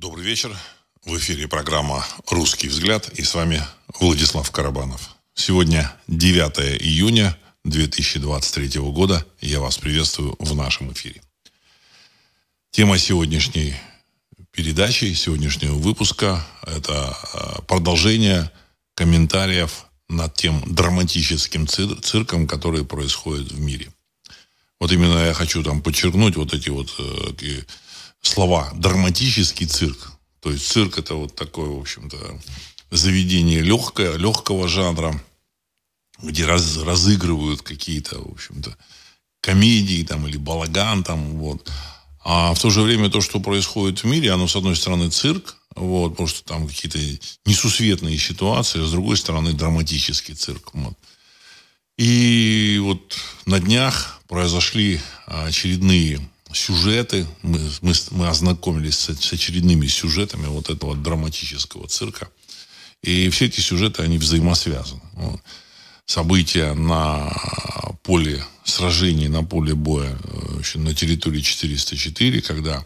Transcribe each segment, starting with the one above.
Добрый вечер. В эфире программа «Русский взгляд» и с вами Владислав Карабанов. Сегодня 9 июня 2023 года. Я вас приветствую в нашем эфире. Тема сегодняшней передачи, сегодняшнего выпуска – это а, продолжение комментариев над тем драматическим цир- цирком, который происходит в мире. Вот именно я хочу там подчеркнуть вот эти вот э, слова «драматический цирк». То есть цирк это вот такое, в общем-то, заведение легкое, легкого жанра, где раз, разыгрывают какие-то, в общем-то, комедии там или балаган там, вот. А в то же время то, что происходит в мире, оно, с одной стороны, цирк, вот, потому что там какие-то несусветные ситуации, а с другой стороны, драматический цирк. Вот. И вот на днях произошли очередные сюжеты. Мы, мы, мы ознакомились с, с очередными сюжетами вот этого драматического цирка. И все эти сюжеты, они взаимосвязаны. Вот. События на поле сражений, на поле боя э, на территории 404, когда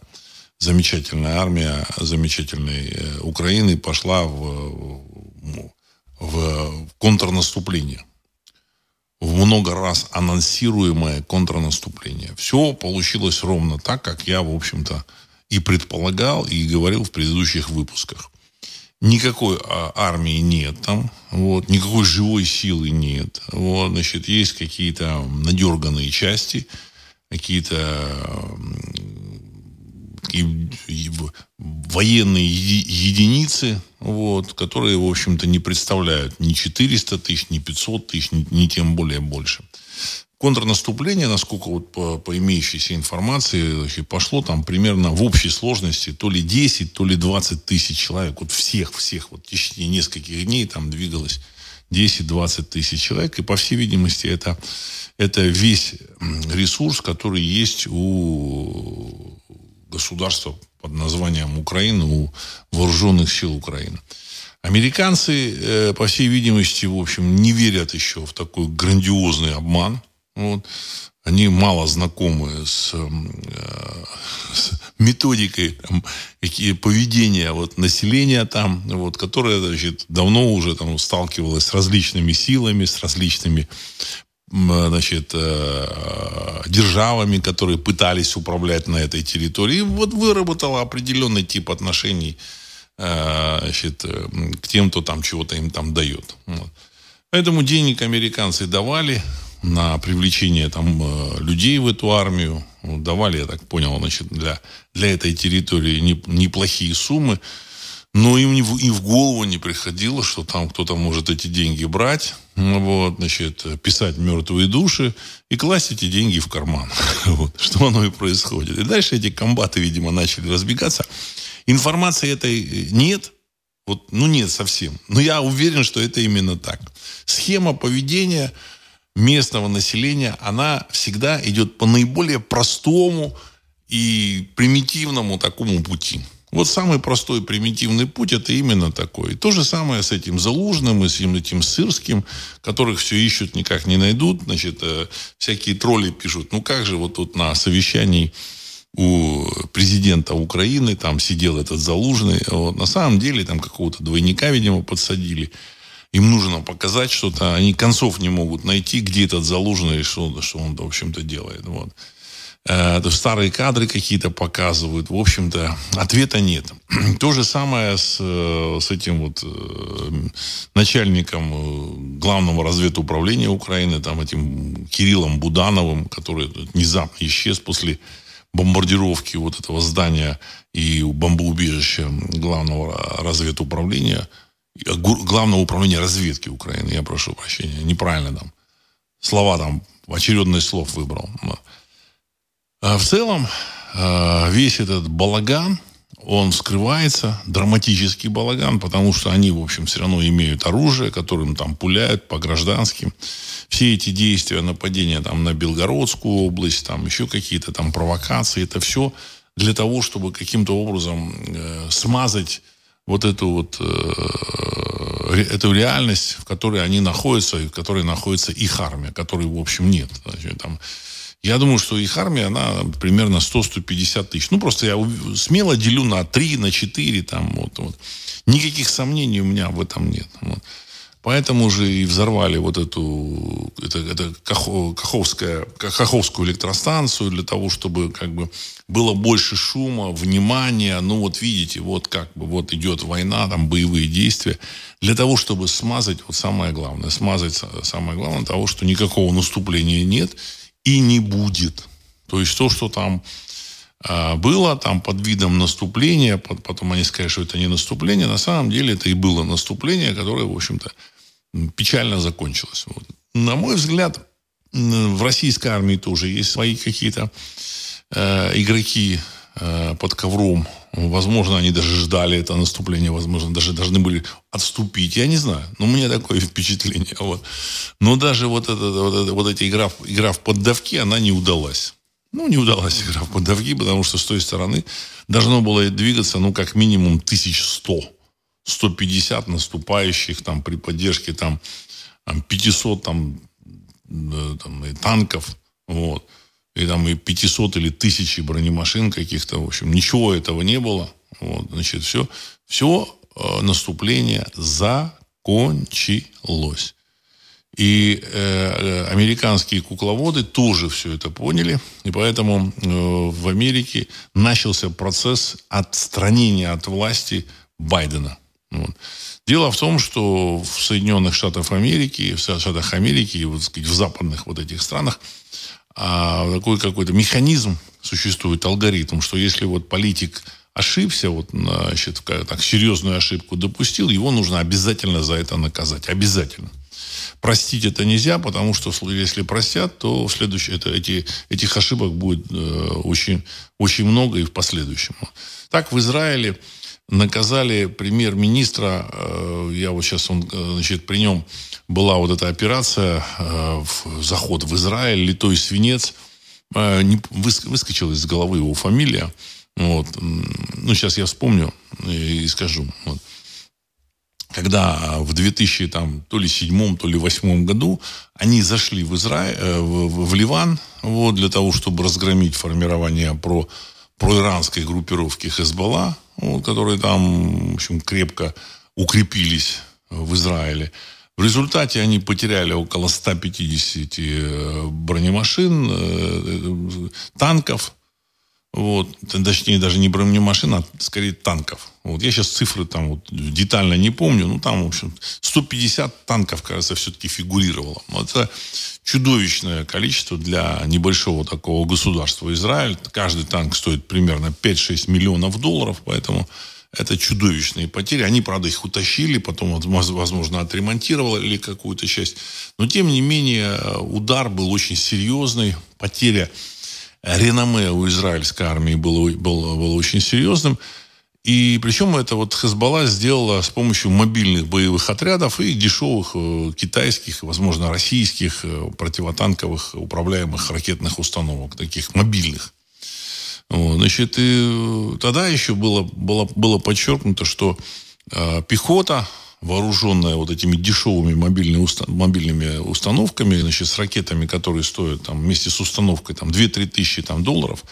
замечательная армия замечательной э, Украины пошла в, в контрнаступление в много раз анонсируемое контрнаступление. Все получилось ровно так, как я, в общем-то, и предполагал, и говорил в предыдущих выпусках. Никакой а, армии нет там, вот, никакой живой силы нет. Вот, значит, есть какие-то надерганные части, какие-то и, и военные единицы, вот, которые, в общем-то, не представляют ни 400 тысяч, ни 500 тысяч, ни, ни тем более больше. Контрнаступление, насколько вот по, по имеющейся информации, пошло там примерно в общей сложности то ли 10, то ли 20 тысяч человек. Вот всех, всех, вот в течение нескольких дней там двигалось 10-20 тысяч человек. И, по всей видимости, это, это весь ресурс, который есть у государства под названием Украина у вооруженных сил Украины. Американцы, э, по всей видимости, в общем, не верят еще в такой грандиозный обман. Вот. Они мало знакомы с, э, с методикой там, какие, поведения вот, населения там, вот, которое значит, давно уже там, сталкивалось с различными силами, с различными значит, э, державами, которые пытались управлять на этой территории. И вот выработала определенный тип отношений э, значит, э, к тем, кто там чего-то им там дает. Поэтому денег американцы давали на привлечение там людей в эту армию. Давали, я так понял, значит, для, для этой территории неплохие суммы. Но им и в голову не приходило, что там кто-то может эти деньги брать, вот, значит, писать мертвые души и класть эти деньги в карман. Вот, что оно и происходит. И дальше эти комбаты, видимо, начали разбегаться. Информации этой нет, вот, ну нет совсем. Но я уверен, что это именно так. Схема поведения местного населения, она всегда идет по наиболее простому и примитивному такому пути. Вот самый простой примитивный путь это именно такой. И то же самое с этим Залужным и с этим Сырским, которых все ищут, никак не найдут. Значит, э, всякие тролли пишут, ну как же вот тут на совещании у президента Украины там сидел этот Залужный. Вот. На самом деле там какого-то двойника, видимо, подсадили. Им нужно показать что-то. Они концов не могут найти, где этот Залужный, что, что он, в общем-то, делает. Вот старые кадры какие-то показывают. В общем-то, ответа нет. То же самое с, э, с этим вот э, начальником э, главного разведуправления Украины, там этим Кириллом Будановым, который внезапно исчез после бомбардировки вот этого здания и бомбоубежища главного разведуправления, главного управления разведки Украины, я прошу прощения, неправильно там, слова там, очередность слов выбрал. А в целом, а, весь этот балаган, он скрывается, драматический балаган, потому что они, в общем, все равно имеют оружие, которым там пуляют по гражданским. Все эти действия, нападения там на Белгородскую область, там еще какие-то там провокации, это все для того, чтобы каким-то образом э, смазать вот эту вот э, эту реальность, в которой они находятся, и в которой находится их армия, которой, в общем, нет. Значит, там, Я думаю, что их армия, она примерно 100-150 тысяч. Ну, просто я смело делю на 3, на 4, там, вот, вот. Никаких сомнений у меня в этом нет. Вот. Поэтому же и взорвали вот эту это, это Каховская, Каховскую электростанцию для того, чтобы как бы было больше шума, внимания. Ну вот видите, вот как бы вот идет война, там боевые действия. Для того, чтобы смазать, вот самое главное, смазать самое главное того, что никакого наступления нет и не будет. То есть то, что там а, было там под видом наступления, потом они сказали, что это не наступление, на самом деле это и было наступление, которое, в общем-то, печально закончилось. Вот. На мой взгляд, в российской армии тоже есть свои какие-то э, игроки под ковром. Возможно, они даже ждали это наступление, возможно, даже должны были отступить. Я не знаю. Но у меня такое впечатление. Вот. Но даже вот, это, вот, это, вот эта игра, игра в поддавки, она не удалась. Ну, не удалась игра в поддавки, потому что с той стороны должно было двигаться, ну, как минимум, 1100 150 наступающих там при поддержке там 500 там, там и танков, вот, и там и 500 или тысячи бронемашин каких-то, в общем, ничего этого не было, вот, значит, все, все э, наступление закончилось. И э, э, американские кукловоды тоже все это поняли, и поэтому э, в Америке начался процесс отстранения от власти Байдена. Вот. Дело в том, что в Соединенных Штатах Америки, в Штатах Америки вот, сказать, в западных вот этих странах а, такой какой-то механизм существует, алгоритм, что если вот политик ошибся, вот, значит, так, серьезную ошибку допустил, его нужно обязательно за это наказать. Обязательно. Простить это нельзя, потому что если простят, то в следующем, это, эти, этих ошибок будет э, очень, очень много и в последующем. Так в Израиле наказали премьер-министра, э, я вот сейчас, он, э, значит, при нем была вот эта операция, э, заход в Израиль, литой свинец, не, выскочила из головы его фамилия, вот, ну, сейчас я вспомню и скажу, вот. Когда в 2000, там, то ли седьмом, то ли восьмом году они зашли в Израиль, в, в Ливан, вот, для того, чтобы разгромить формирование про проиранской группировки Хезбалла, вот, которые там, в общем, крепко укрепились в Израиле. В результате они потеряли около 150 э, бронемашин, э, танков, вот, точнее, даже не бронемашин, а скорее танков. Вот, я сейчас цифры там вот детально не помню, ну там, в общем, 150 танков, кажется, все-таки фигурировало. Это чудовищное количество для небольшого такого государства Израиль. Каждый танк стоит примерно 5-6 миллионов долларов, поэтому это чудовищные потери. Они, правда, их утащили, потом, возможно, отремонтировали какую-то часть. Но, тем не менее, удар был очень серьезный. Потеря реноме у израильской армии было, было, было очень серьезным. И причем это вот Хезбалла сделала с помощью мобильных боевых отрядов и дешевых э, китайских, возможно, российских э, противотанковых управляемых ракетных установок, таких мобильных. Вот, значит, и э, тогда еще было, было, было подчеркнуто, что э, пехота, вооруженная вот этими дешевыми мобильными, уста, мобильными установками, значит, с ракетами, которые стоят там, вместе с установкой там, 2-3 тысячи там, долларов,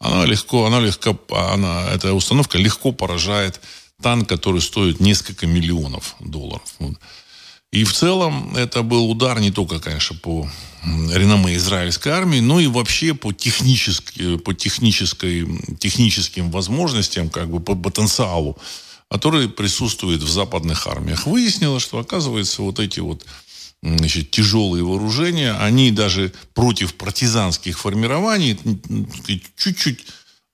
она легко, она легко, она, эта установка легко поражает танк, который стоит несколько миллионов долларов. Вот. И в целом это был удар не только, конечно, по реноме израильской армии, но и вообще по, технически, по технической, техническим возможностям, как бы по потенциалу, который присутствует в западных армиях. Выяснилось, что, оказывается, вот эти вот значит, тяжелые вооружения, они даже против партизанских формирований чуть-чуть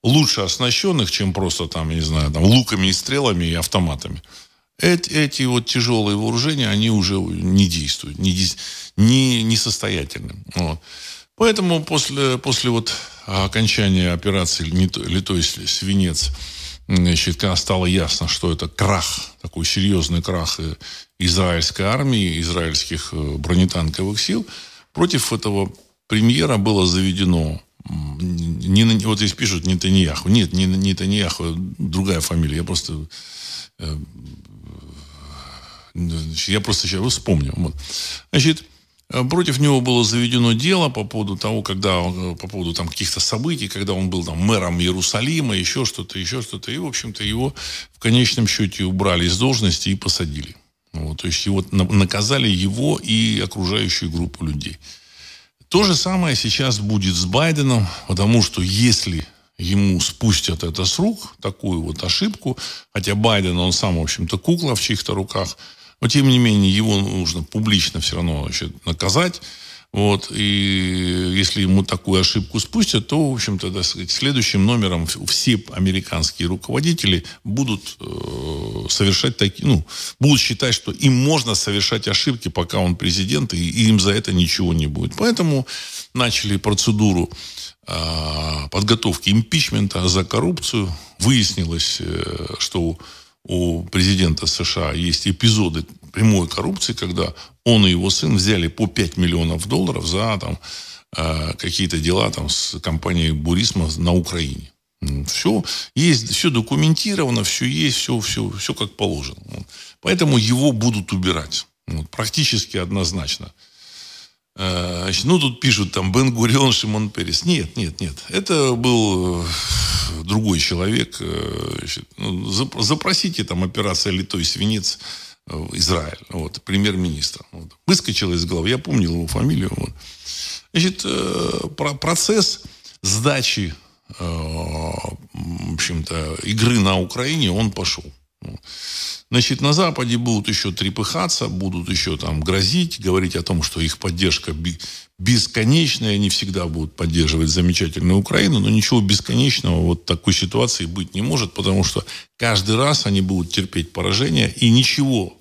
лучше оснащенных, чем просто там, не знаю, там, луками и стрелами и автоматами. Эти, эти вот тяжелые вооружения, они уже не действуют, не, не, несостоятельны. Вот. Поэтому после, после вот окончания операции «Литой свинец» значит, когда стало ясно, что это крах, такой серьезный крах израильской армии, израильских э, бронетанковых сил, против этого премьера было заведено не, вот здесь пишут Нетаньяху. Нет, не Нетаньяху, другая фамилия. Я просто э, я просто сейчас вспомню. Вот. Значит, Э, против него было заведено дело по поводу того, когда э, по поводу там каких-то событий, когда он был там мэром Иерусалима, еще что-то, еще что-то. И, в общем-то, его в конечном счете убрали из должности и посадили. Вот, то есть его наказали его и окружающую группу людей. То же самое сейчас будет с Байденом, потому что если ему спустят это с рук, такую вот ошибку, хотя Байден, он сам, в общем-то, кукла в чьих-то руках, но, тем не менее, его нужно публично все равно значит, наказать. Вот, и если ему такую ошибку спустят, то, в общем-то, так следующим номером все американские руководители будут э, совершать такие, ну, будут считать, что им можно совершать ошибки, пока он президент, и, и им за это ничего не будет. Поэтому начали процедуру э, подготовки импичмента за коррупцию. Выяснилось, э, что у президента США есть эпизоды прямой коррупции, когда он и его сын взяли по 5 миллионов долларов за там, э, какие-то дела там, с компанией Бурисма на Украине. Все есть, все документировано, все есть, все, все, все как положено. Поэтому его будут убирать. Практически однозначно. Э, значит, ну, тут пишут там Бен Гурион, Шимон Перес. Нет, нет, нет. Это был э, другой человек. Э, значит, ну, запросите там операция «Литой свинец» Израиль. Вот, премьер-министр. Вот. Выскочил из головы. Я помнил его фамилию. Вот. Значит, процесс сдачи в общем-то, игры на Украине, он пошел. Значит, на Западе будут еще трепыхаться, будут еще там грозить, говорить о том, что их поддержка бесконечная, они всегда будут поддерживать замечательную Украину, но ничего бесконечного вот такой ситуации быть не может, потому что каждый раз они будут терпеть поражение, и ничего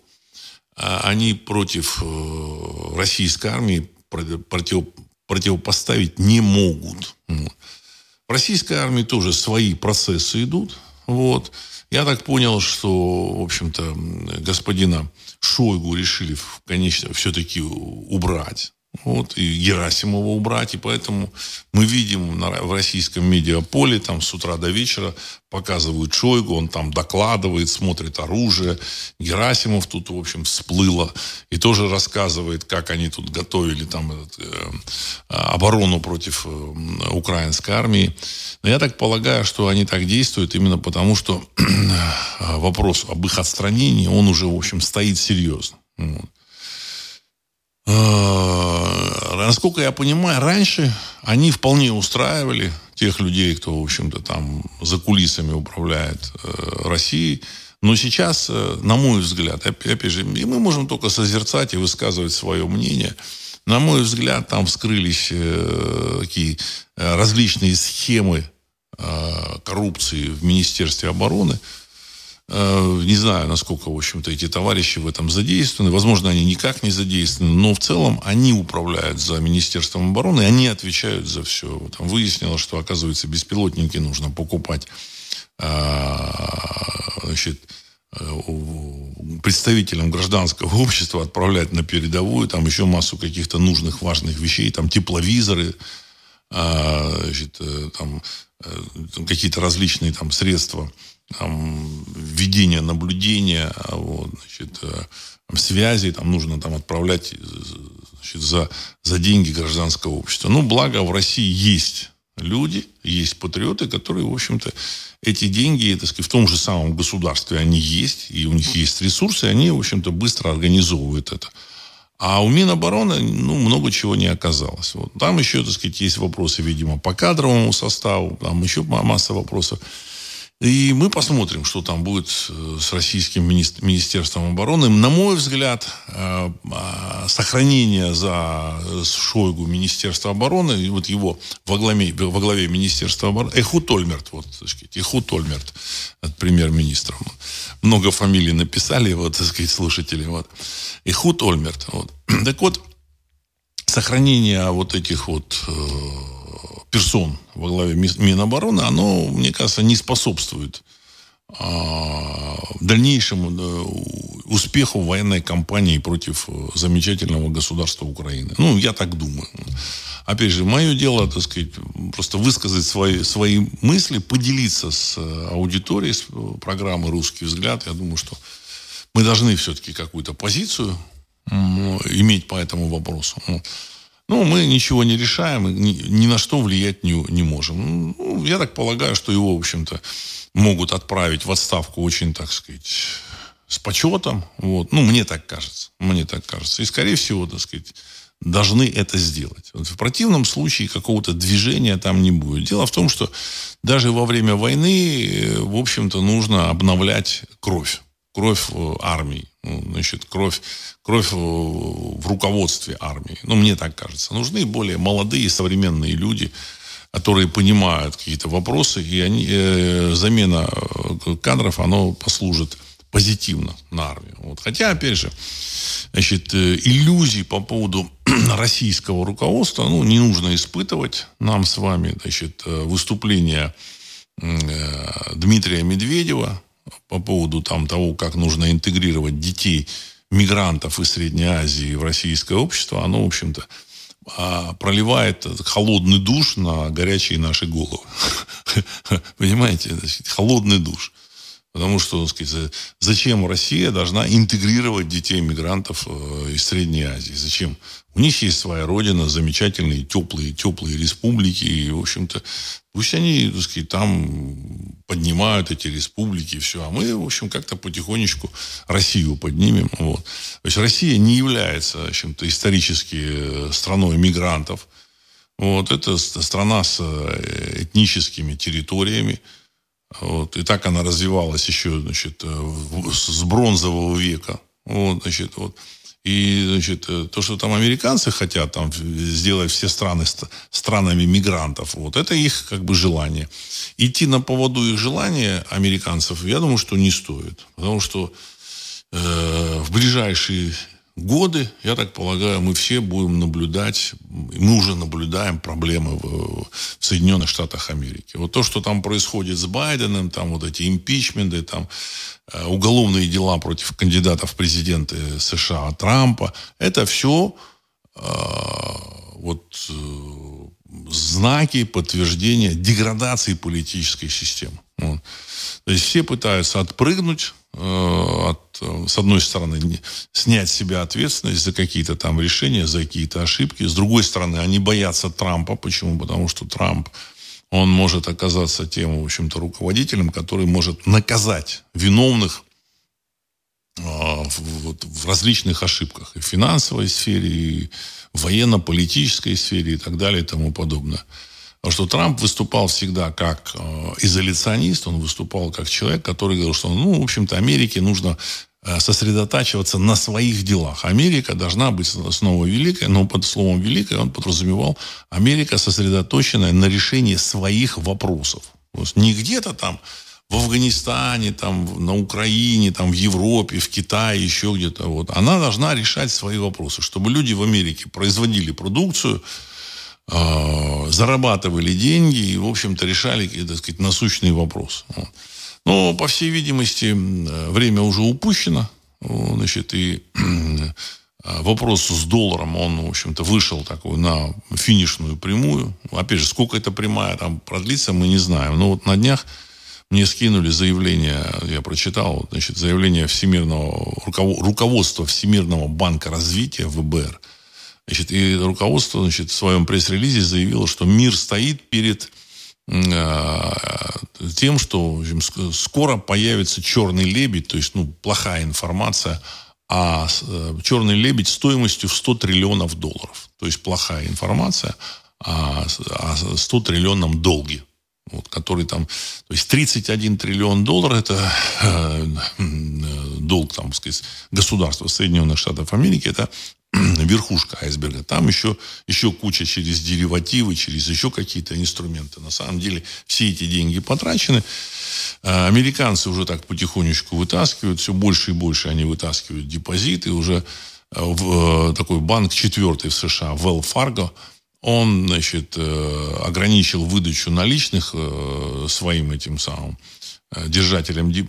а, они против э, российской армии против, противопоставить не могут. В российской армии тоже свои процессы идут, вот, я так понял, что, в общем-то, господина Шойгу решили, конечно, все-таки убрать вот, и Герасимова убрать. И поэтому мы видим на, в российском медиаполе там с утра до вечера показывают Шойгу, он там докладывает, смотрит оружие. Герасимов тут, в общем, всплыло. И тоже рассказывает, как они тут готовили там этот, э, оборону против э, украинской армии. Но я так полагаю, что они так действуют именно потому, что вопрос об их отстранении, он уже, в общем, стоит серьезно. Вот. Э, насколько я понимаю, раньше они вполне устраивали тех людей, кто, в общем-то, там за кулисами управляет э, Россией. Но сейчас, э, на мой взгляд, опять же, и мы можем только созерцать и высказывать свое мнение. На мой взгляд, там вскрылись э, такие э, различные схемы коррупции в Министерстве обороны. Э, не знаю, насколько, в общем-то, эти товарищи в этом задействованы. Возможно, они никак не задействованы, но в целом они управляют за Министерством обороны, они отвечают за все. Там выяснилось, что, оказывается, беспилотники нужно покупать а, значит, э, представителям гражданского общества отправлять на передовую, там еще массу каких-то нужных, важных вещей, там тепловизоры, а, значит, э, там какие-то различные там средства там, введения наблюдения, а вот, значит, э, связи, там нужно там отправлять э, значит, за, за деньги гражданского общества. Ну, благо в России есть люди, есть патриоты, которые, в общем-то, эти деньги, так сказать, в том же самом государстве они есть, и у них есть ресурсы, и они, в общем-то, быстро организовывают это. А у Минобороны, ну, много чего не оказалось. Вот. Там еще, так сказать, есть вопросы, видимо, по кадровому составу, там еще масса вопросов. И мы посмотрим, что там будет э, с российским Министерством обороны. На мой взгляд, э, а, сохранение за Шойгу Министерства обороны, и вот его во главе, во главе Министерства обороны, Эхут Ольмерт, вот, так сказать, Эхут Ольмерт, премьер-министром. Много фамилий написали, вот, так сказать, слушатели, вот. Эхут Ольмерт, вот. Так вот, сохранение вот этих вот э, персон во главе Минобороны, оно, мне кажется, не способствует а, дальнейшему успеху военной кампании против э, замечательного государства Украины. Ну, я так думаю. Опять же, мое дело, так сказать, просто высказать свои, свои мысли, поделиться с э, аудиторией с э, программы «Русский взгляд». Я думаю, что мы должны все-таки какую-то позицию иметь по этому вопросу. Ну, мы ничего не решаем, ни, ни на что влиять не, не можем. Ну, я так полагаю, что его, в общем-то, могут отправить в отставку очень, так сказать, с почетом. Вот. Ну, мне так кажется. Мне так кажется. И, скорее всего, так сказать, должны это сделать. Вот в противном случае какого-то движения там не будет. Дело в том, что даже во время войны, э, в общем-то, нужно обновлять кровь. Кровь армии. Ну, значит, кровь, кровь в руководстве армии. Ну, мне так кажется. Нужны более молодые, современные люди, которые понимают какие-то вопросы, и они, э, замена э, кадров, оно послужит позитивно на армию. Вот. Хотя, опять же, значит, э, иллюзий по поводу российского руководства ну, не нужно испытывать нам с вами. Значит, э, выступление э, Дмитрия Медведева по поводу там, того, как нужно интегрировать детей мигрантов из Средней Азии в российское общество, оно, в общем-то, а, проливает холодный душ на горячие наши головы. Понимаете? Холодный душ. Потому что, так сказать, зачем Россия должна интегрировать детей мигрантов э, из Средней Азии? Зачем? У них есть своя родина, замечательные, теплые, теплые республики. И, в общем-то, пусть они, так сказать, там поднимают эти республики и все. А мы, в общем, как-то потихонечку Россию поднимем. Вот. То есть Россия не является, в общем-то, исторически э, страной мигрантов. Вот. Это страна с э, этническими территориями. Вот. И так она развивалась еще значит, э, с бронзового века. Вот, значит, вот. И значит, э, то, что там американцы хотят там, сделать все страны странами мигрантов, вот, это их как бы желание. Идти на поводу их желания американцев, я думаю, что не стоит. Потому что э, в ближайшие годы, я так полагаю, мы все будем наблюдать, мы уже наблюдаем проблемы в, в Соединенных Штатах Америки. Вот то, что там происходит с Байденом, там вот эти импичменты, там э, уголовные дела против кандидатов в президенты США Трампа, это все э, вот э, знаки подтверждения деградации политической системы. Вот. То есть все пытаются отпрыгнуть от, э, с одной стороны, снять себя ответственность за какие-то там решения, за какие-то ошибки. С другой стороны, они боятся Трампа. Почему? Потому что Трамп, он может оказаться тем, в общем-то, руководителем, который может наказать виновных э, в, в различных ошибках. И в финансовой сфере, и в военно-политической сфере, и так далее, и тому подобное. Потому что Трамп выступал всегда как э, изоляционист, он выступал как человек, который говорил, что, ну, в общем-то, Америке нужно э, сосредотачиваться на своих делах. Америка должна быть снова великой, но под словом «великой» он подразумевал Америка, сосредоточенная на решении своих вопросов. То есть не где-то там в Афганистане, там, на Украине, там, в Европе, в Китае, еще где-то. Вот. Она должна решать свои вопросы, чтобы люди в Америке производили продукцию, э, зарабатывали деньги и, в общем-то, решали, так сказать, насущные вопросы. Вот. Но, по всей видимости, время уже упущено. Значит, и вопрос с долларом, он, в общем-то, вышел такой на финишную прямую. Опять же, сколько эта прямая там продлится, мы не знаем. Но вот на днях мне скинули заявление, я прочитал, значит, заявление Всемирного, руководства Всемирного банка развития, ВБР – Значит, и руководство значит, в своем пресс-релизе заявило, что мир стоит перед э, тем, что общем, скоро появится черный лебедь, то есть ну, плохая информация, а э, черный лебедь стоимостью в 100 триллионов долларов. То есть плохая информация о, о 100 триллионном долге. Вот, который там, то есть 31 триллион долларов это э, долг там, сказать, государства Соединенных Штатов Америки, это верхушка айсберга. Там еще, еще куча через деривативы, через еще какие-то инструменты. На самом деле все эти деньги потрачены. А, американцы уже так потихонечку вытаскивают, все больше и больше они вытаскивают депозиты. Уже э, в, э, такой банк четвертый в США, Wells Fargo, он, значит, э, ограничил выдачу наличных своим этим самым Э, держателем, э,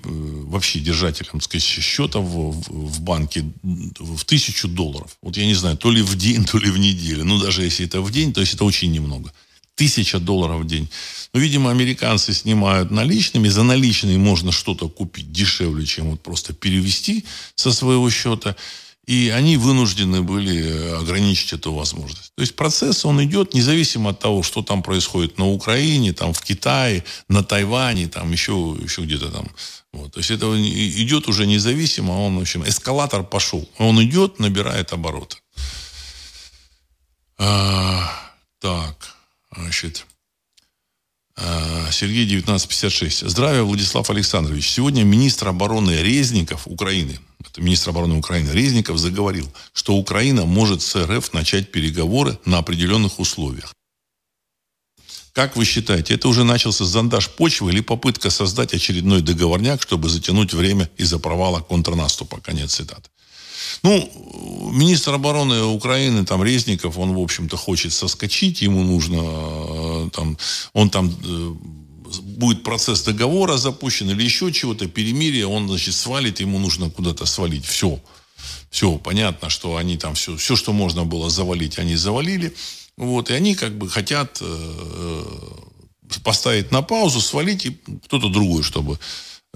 вообще держателем сказать, счета в, в банке в тысячу долларов. Вот я не знаю, то ли в день, то ли в неделю. Ну, даже если это в день, то есть это очень немного. Тысяча долларов в день. Но, видимо, американцы снимают наличными. За наличные можно что-то купить дешевле, чем вот просто перевести со своего счета. И они вынуждены были ограничить эту возможность. То есть процесс, он идет независимо от того, что там происходит на Украине, там в Китае, на Тайване, там еще, еще где-то там. Вот. То есть это идет уже независимо, он, в общем, эскалатор пошел. Он идет, набирает обороты. А, так, значит... А, Сергей 1956. Здравия, Владислав Александрович. Сегодня министр обороны Резников Украины, это министр обороны Украины Резников, заговорил, что Украина может с РФ начать переговоры на определенных условиях. Как вы считаете, это уже начался зондаж почвы или попытка создать очередной договорняк, чтобы затянуть время из-за провала контрнаступа? Конец цитаты. Ну, министр обороны Украины, там, Резников, он, в общем-то, хочет соскочить, ему нужно, э, там, он там э, будет процесс договора запущен или еще чего-то, перемирие, он, значит, свалит, ему нужно куда-то свалить. Все. Все, понятно, что они там все, все, что можно было завалить, они завалили. Вот, и они как бы хотят э, поставить на паузу, свалить и кто-то другой, чтобы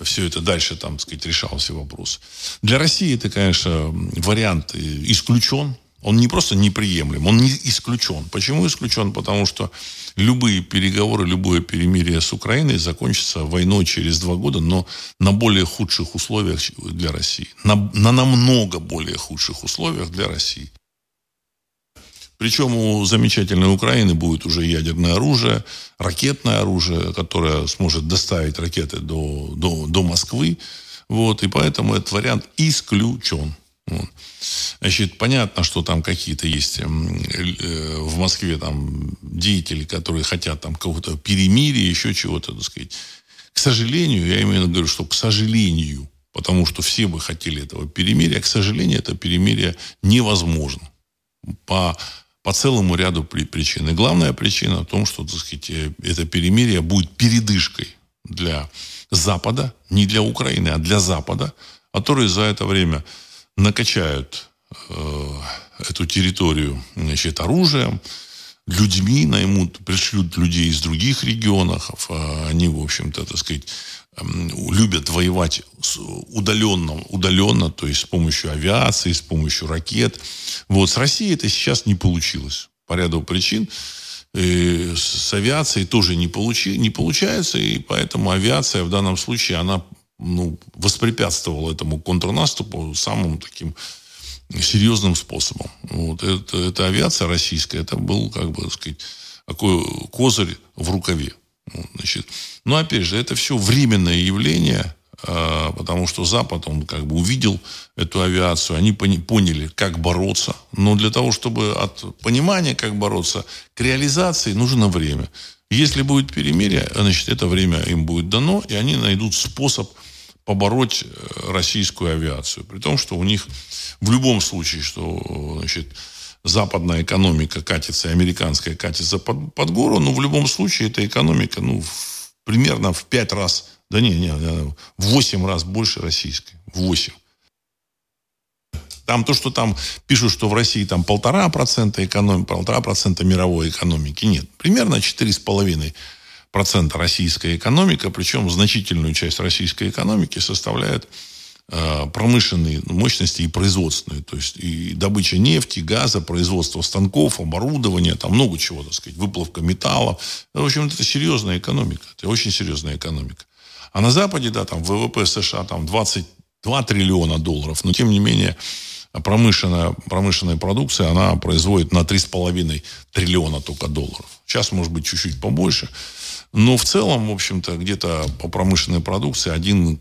все это дальше, там, так сказать, решался вопрос. Для России это, конечно, вариант исключен. Он не просто неприемлем, он не исключен. Почему исключен? Потому что любые переговоры, любое перемирие с Украиной закончится войной через два года, но на более худших условиях для России. На, на намного более худших условиях для России. Причем у замечательной Украины будет уже ядерное оружие, ракетное оружие, которое сможет доставить ракеты до, до, до Москвы. Вот, и поэтому этот вариант исключен. Вот. Значит, понятно, что там какие-то есть э, в Москве там деятели, которые хотят там какого-то перемирия, еще чего-то, так сказать. К сожалению, я именно говорю, что к сожалению, потому что все бы хотели этого перемирия, к сожалению, это перемирие невозможно. По по целому ряду причин. И главная причина в том, что так сказать, э, это перемирие будет передышкой для Запада, не для Украины, а для Запада, которые за это время накачают э, эту территорию значит, оружием, людьми наймут, пришлют людей из других регионов. А они, в общем-то, так сказать, любят воевать удаленно, удаленно, то есть с помощью авиации, с помощью ракет. Вот с Россией это сейчас не получилось по ряду причин. И с авиацией тоже не, получи, не получается, и поэтому авиация в данном случае, она ну, воспрепятствовала этому контрнаступу самым таким серьезным способом. Вот. Это, эта авиация российская, это был, как бы, так сказать, такой козырь в рукаве. Значит, но опять же, это все временное явление, а, потому что Запад, он как бы увидел эту авиацию, они поняли, как бороться. Но для того, чтобы от понимания, как бороться, к реализации нужно время. Если будет перемирие, значит, это время им будет дано, и они найдут способ побороть э, российскую авиацию. При том, что у них в любом случае, что значит, западная экономика катится, и американская катится под, под гору, но в любом случае эта экономика ну, в, примерно в пять раз, да не, не, в восемь раз больше российской. В восемь. Там то, что там пишут, что в России там полтора процента экономики, полтора процента мировой экономики, нет. Примерно четыре с половиной процента российская экономика, причем значительную часть российской экономики составляет промышленные мощности и производственные. То есть и добыча нефти, газа, производство станков, оборудования, там много чего, так сказать, выплавка металла. В общем, это серьезная экономика. Это очень серьезная экономика. А на Западе, да, там ВВП США там 22 триллиона долларов, но тем не менее промышленная, промышленная продукция, она производит на 3,5 триллиона только долларов. Сейчас, может быть, чуть-чуть побольше. Но в целом, в общем-то, где-то по промышленной продукции один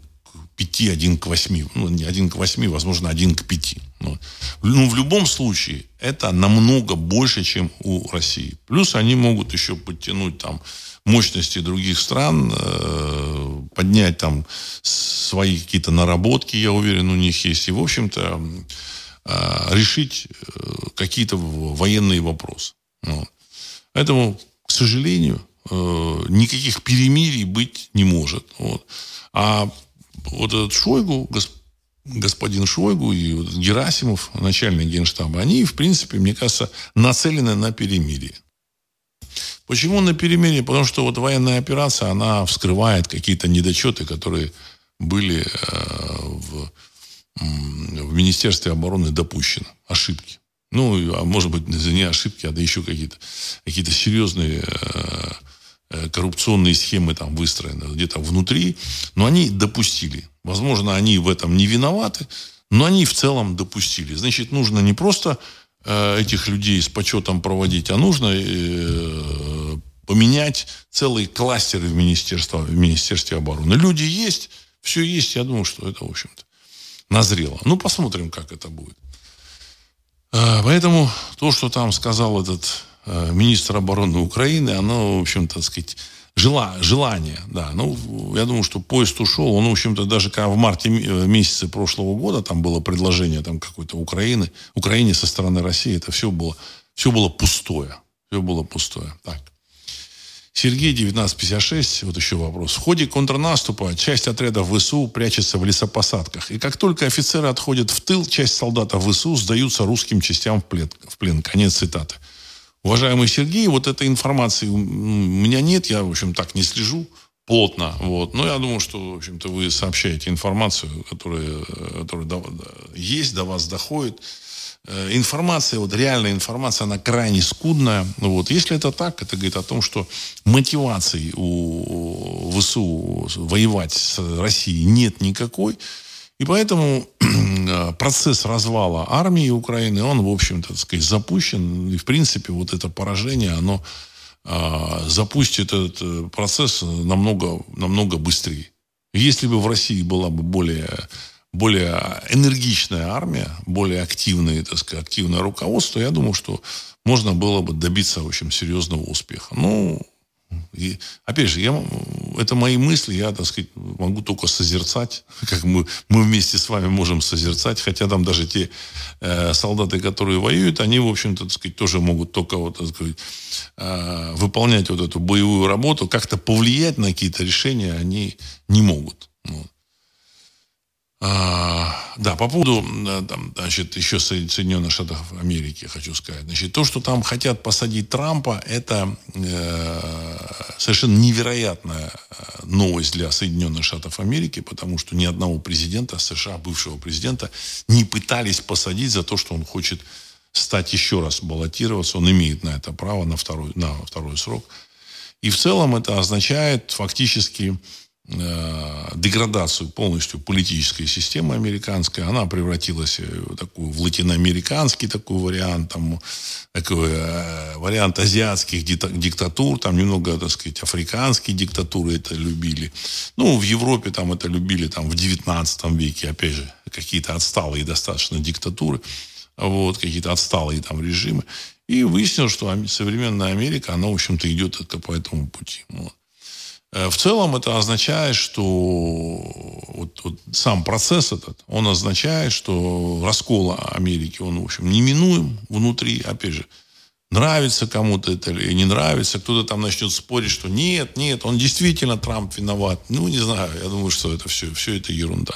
5, 1 к 8. Ну, не 1 к 8, возможно, 1 к 5. Ну, ну, в любом случае, это намного больше, чем у России. Плюс они могут еще подтянуть там мощности других стран, э, поднять там свои какие-то наработки, я уверен, у них есть. И, в общем-то, э, решить э, какие-то военные вопросы. Вот. Поэтому, к сожалению, э, никаких перемирий быть не может. Вот. А вот этот Шойгу, господин Шойгу и вот Герасимов, начальник генштаба, они, в принципе, мне кажется, нацелены на перемирие. Почему на перемирие? Потому что вот военная операция, она вскрывает какие-то недочеты, которые были э, в, в, Министерстве обороны допущено. Ошибки. Ну, а может быть, не ошибки, а да еще какие-то какие серьезные э, коррупционные схемы там выстроены где-то внутри. Но они допустили. Возможно, они в этом не виноваты, но они в целом допустили. Значит, нужно не просто э, этих людей с почетом проводить, а нужно э, поменять целый кластер в Министерстве, в Министерстве обороны. Люди есть, все есть. Я думаю, что это, в общем-то, назрело. Ну, посмотрим, как это будет. А, поэтому то, что там сказал этот э, министр обороны Украины, оно, в общем-то, так сказать, жела, желание, да. Ну, я думаю, что поезд ушел. Он, в общем-то, даже когда в марте э, месяце прошлого года там было предложение там какой-то Украины, Украине со стороны России, это все было, все было пустое. Все было пустое. Так. Сергей, 1956, вот еще вопрос. В ходе контрнаступа часть отрядов ВСУ прячется в лесопосадках. И как только офицеры отходят в тыл, часть солдатов ВСУ сдаются русским частям в плен. В плен. Конец цитаты. Уважаемый Сергей, вот этой информации у меня нет, я, в общем, так не слежу плотно. Вот. Но я думаю, что, в общем-то, вы сообщаете информацию, которая, которая до, есть, до вас доходит. Э, информация, вот реальная информация, она крайне скудная. Вот. Если это так, это говорит о том, что мотивации у ВСУ воевать с Россией нет никакой. И поэтому э, процесс развала армии Украины, он, в общем-то, так сказать, запущен. И, в принципе, вот это поражение, оно э, запустит этот процесс намного, намного быстрее. Если бы в России была бы более более энергичная армия, более активное, так сказать, активное руководство, я думаю, что можно было бы добиться, общем, серьезного успеха. Ну, и, опять же, я, это мои мысли, я, так сказать, могу только созерцать, как мы, мы вместе с вами можем созерцать, хотя там даже те э, солдаты, которые воюют, они, в общем-то, так сказать, тоже могут только вот, так сказать, э, выполнять вот эту боевую работу, как-то повлиять на какие-то решения они не могут. А, да, по поводу, э, там, значит, еще Соединенных Штатов Америки хочу сказать. Значит, то, что там хотят посадить Трампа, это э, совершенно невероятная э, новость для Соединенных Штатов Америки, потому что ни одного президента США, бывшего президента, не пытались посадить за то, что он хочет стать еще раз баллотироваться. Он имеет на это право на второй, на второй срок. И в целом это означает фактически деградацию полностью политической системы американской. Она превратилась в, такую, в латиноамериканский такой вариант, там, такой э, вариант азиатских диктатур, там немного, так сказать, африканские диктатуры это любили. Ну, в Европе там это любили там в 19 веке, опять же, какие-то отсталые достаточно диктатуры, вот, какие-то отсталые там режимы. И выяснилось, что современная Америка, она, в общем-то, идет это по этому пути. Вот. Э, в целом это означает, что вот, вот сам процесс этот, он означает, что раскол Америки, он, в общем, неминуем внутри, опять же, нравится кому-то это или не нравится, кто-то там начнет спорить, что нет, нет, он действительно Трамп виноват. Ну, не знаю, я думаю, что это все, все это ерунда.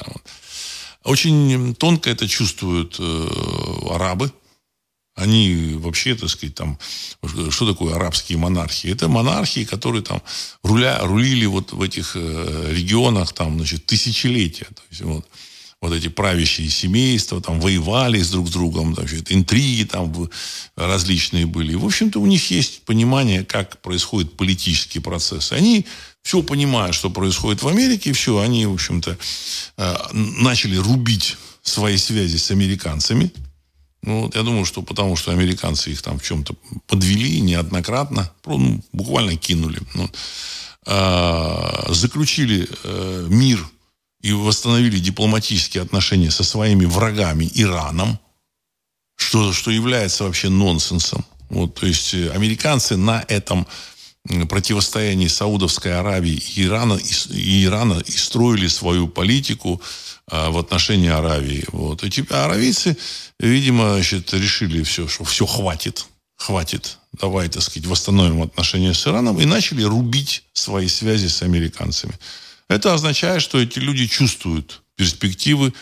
Очень тонко это чувствуют э, арабы, они вообще, так сказать, там, что такое арабские монархии? Это монархии, которые там руля, рулили вот в этих э, регионах там, значит, тысячелетия. То есть, вот, вот эти правящие семейства там воевали с друг с другом, значит, интриги там различные были. В общем-то, у них есть понимание, как происходят политические процессы. Они все понимают, что происходит в Америке, все, они, в общем-то, э, начали рубить свои связи с американцами, ну, я думаю, что потому что американцы их там в чем-то подвели неоднократно, ну, буквально кинули. Ну, а, заключили э, мир и восстановили дипломатические отношения со своими врагами Ираном, что, что является вообще нонсенсом. Вот, то есть американцы на этом противостоянии Саудовской Аравии и Ирана, и Ирана и строили свою политику а, в отношении Аравии. Вот. И аравийцы, видимо, значит, решили все, что все хватит, хватит, давай, так сказать, восстановим отношения с Ираном, и начали рубить свои связи с американцами. Это означает, что эти люди чувствуют перспективы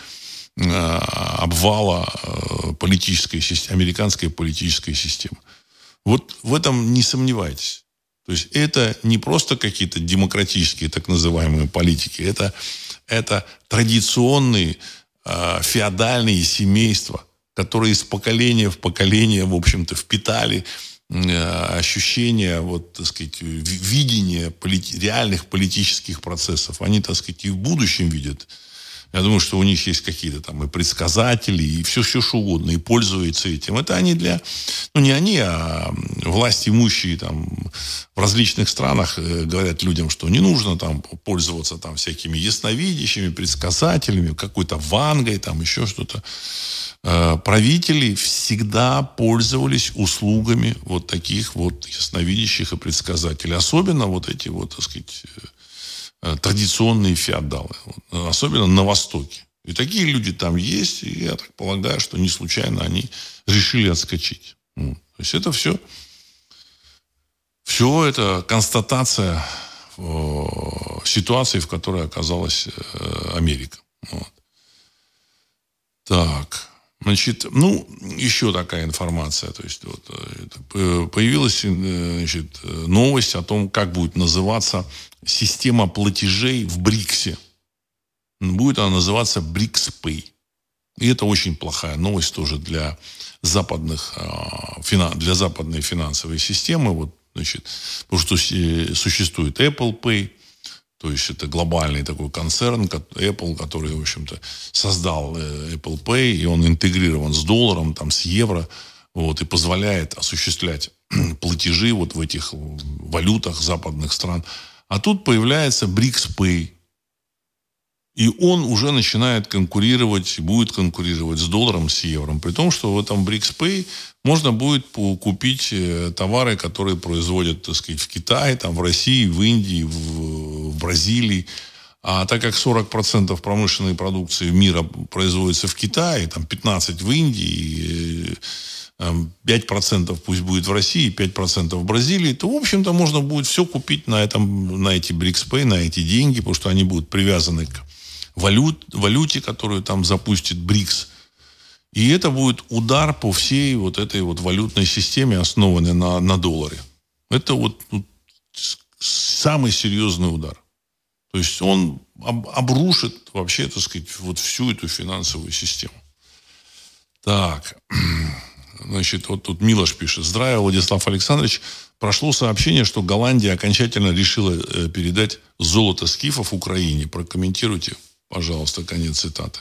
э, обвала э, политической американской политической системы. Вот в этом не сомневайтесь. То есть это не просто какие-то демократические так называемые политики, это это традиционные э, феодальные семейства, которые из поколения в поколение, в общем-то, впитали э, ощущение, вот, так сказать, видение полит... реальных политических процессов. Они, так сказать, и в будущем видят я думаю, что у них есть какие-то там и предсказатели, и все, все что угодно, и пользуются этим. Это они для, ну не они, а власть имущие там в различных странах э, говорят людям, что не нужно там пользоваться там всякими ясновидящими, предсказателями, какой-то вангой, там еще что-то. Э, правители всегда пользовались услугами вот таких вот ясновидящих и предсказателей. Особенно вот эти вот, так сказать, Э, традиционные феодалы, особенно на Востоке. И такие люди там есть, и я так полагаю, что не случайно они решили отскочить. Ну, то есть это все, все это констатация э, ситуации, в которой оказалась э, Америка. Вот. Так. Значит, ну, еще такая информация. То есть, вот, э, появилась э, значит, новость о том, как будет называться система платежей в БРИКСе. Будет она называться БРИКС-Пэй. И это очень плохая новость тоже для западных, а, для западной финансовой системы. Вот, значит, потому что существует Apple Pay, то есть это глобальный такой концерн, Apple, который, в общем-то, создал э, Apple Pay, и он интегрирован с долларом, там, с евро, вот, и позволяет осуществлять платежи вот в этих валютах западных стран. А тут появляется БРИКС Pay. И он уже начинает конкурировать, будет конкурировать с долларом, с евро. При том, что в этом Pay можно будет купить э, товары, которые производят, так сказать, в Китае, там, в России, в Индии, в, в Бразилии. А так как 40% промышленной продукции мира производится в Китае, там 15% в Индии, 5% э, пусть будет в России, 5% в Бразилии, то, в общем-то, можно будет все купить на, этом, на эти BRICS на эти деньги, потому что они будут привязаны к валют, валюте, которую там запустит БРИКС. И это будет удар по всей вот этой вот валютной системе, основанной на, на долларе. Это вот ну, самый серьезный удар. То есть он об, обрушит вообще, так сказать, вот всю эту финансовую систему. Так, значит, вот тут Милош пишет. Здравия, Владислав Александрович. Прошло сообщение, что Голландия окончательно решила э, передать золото скифов Украине. Прокомментируйте, пожалуйста, конец цитаты.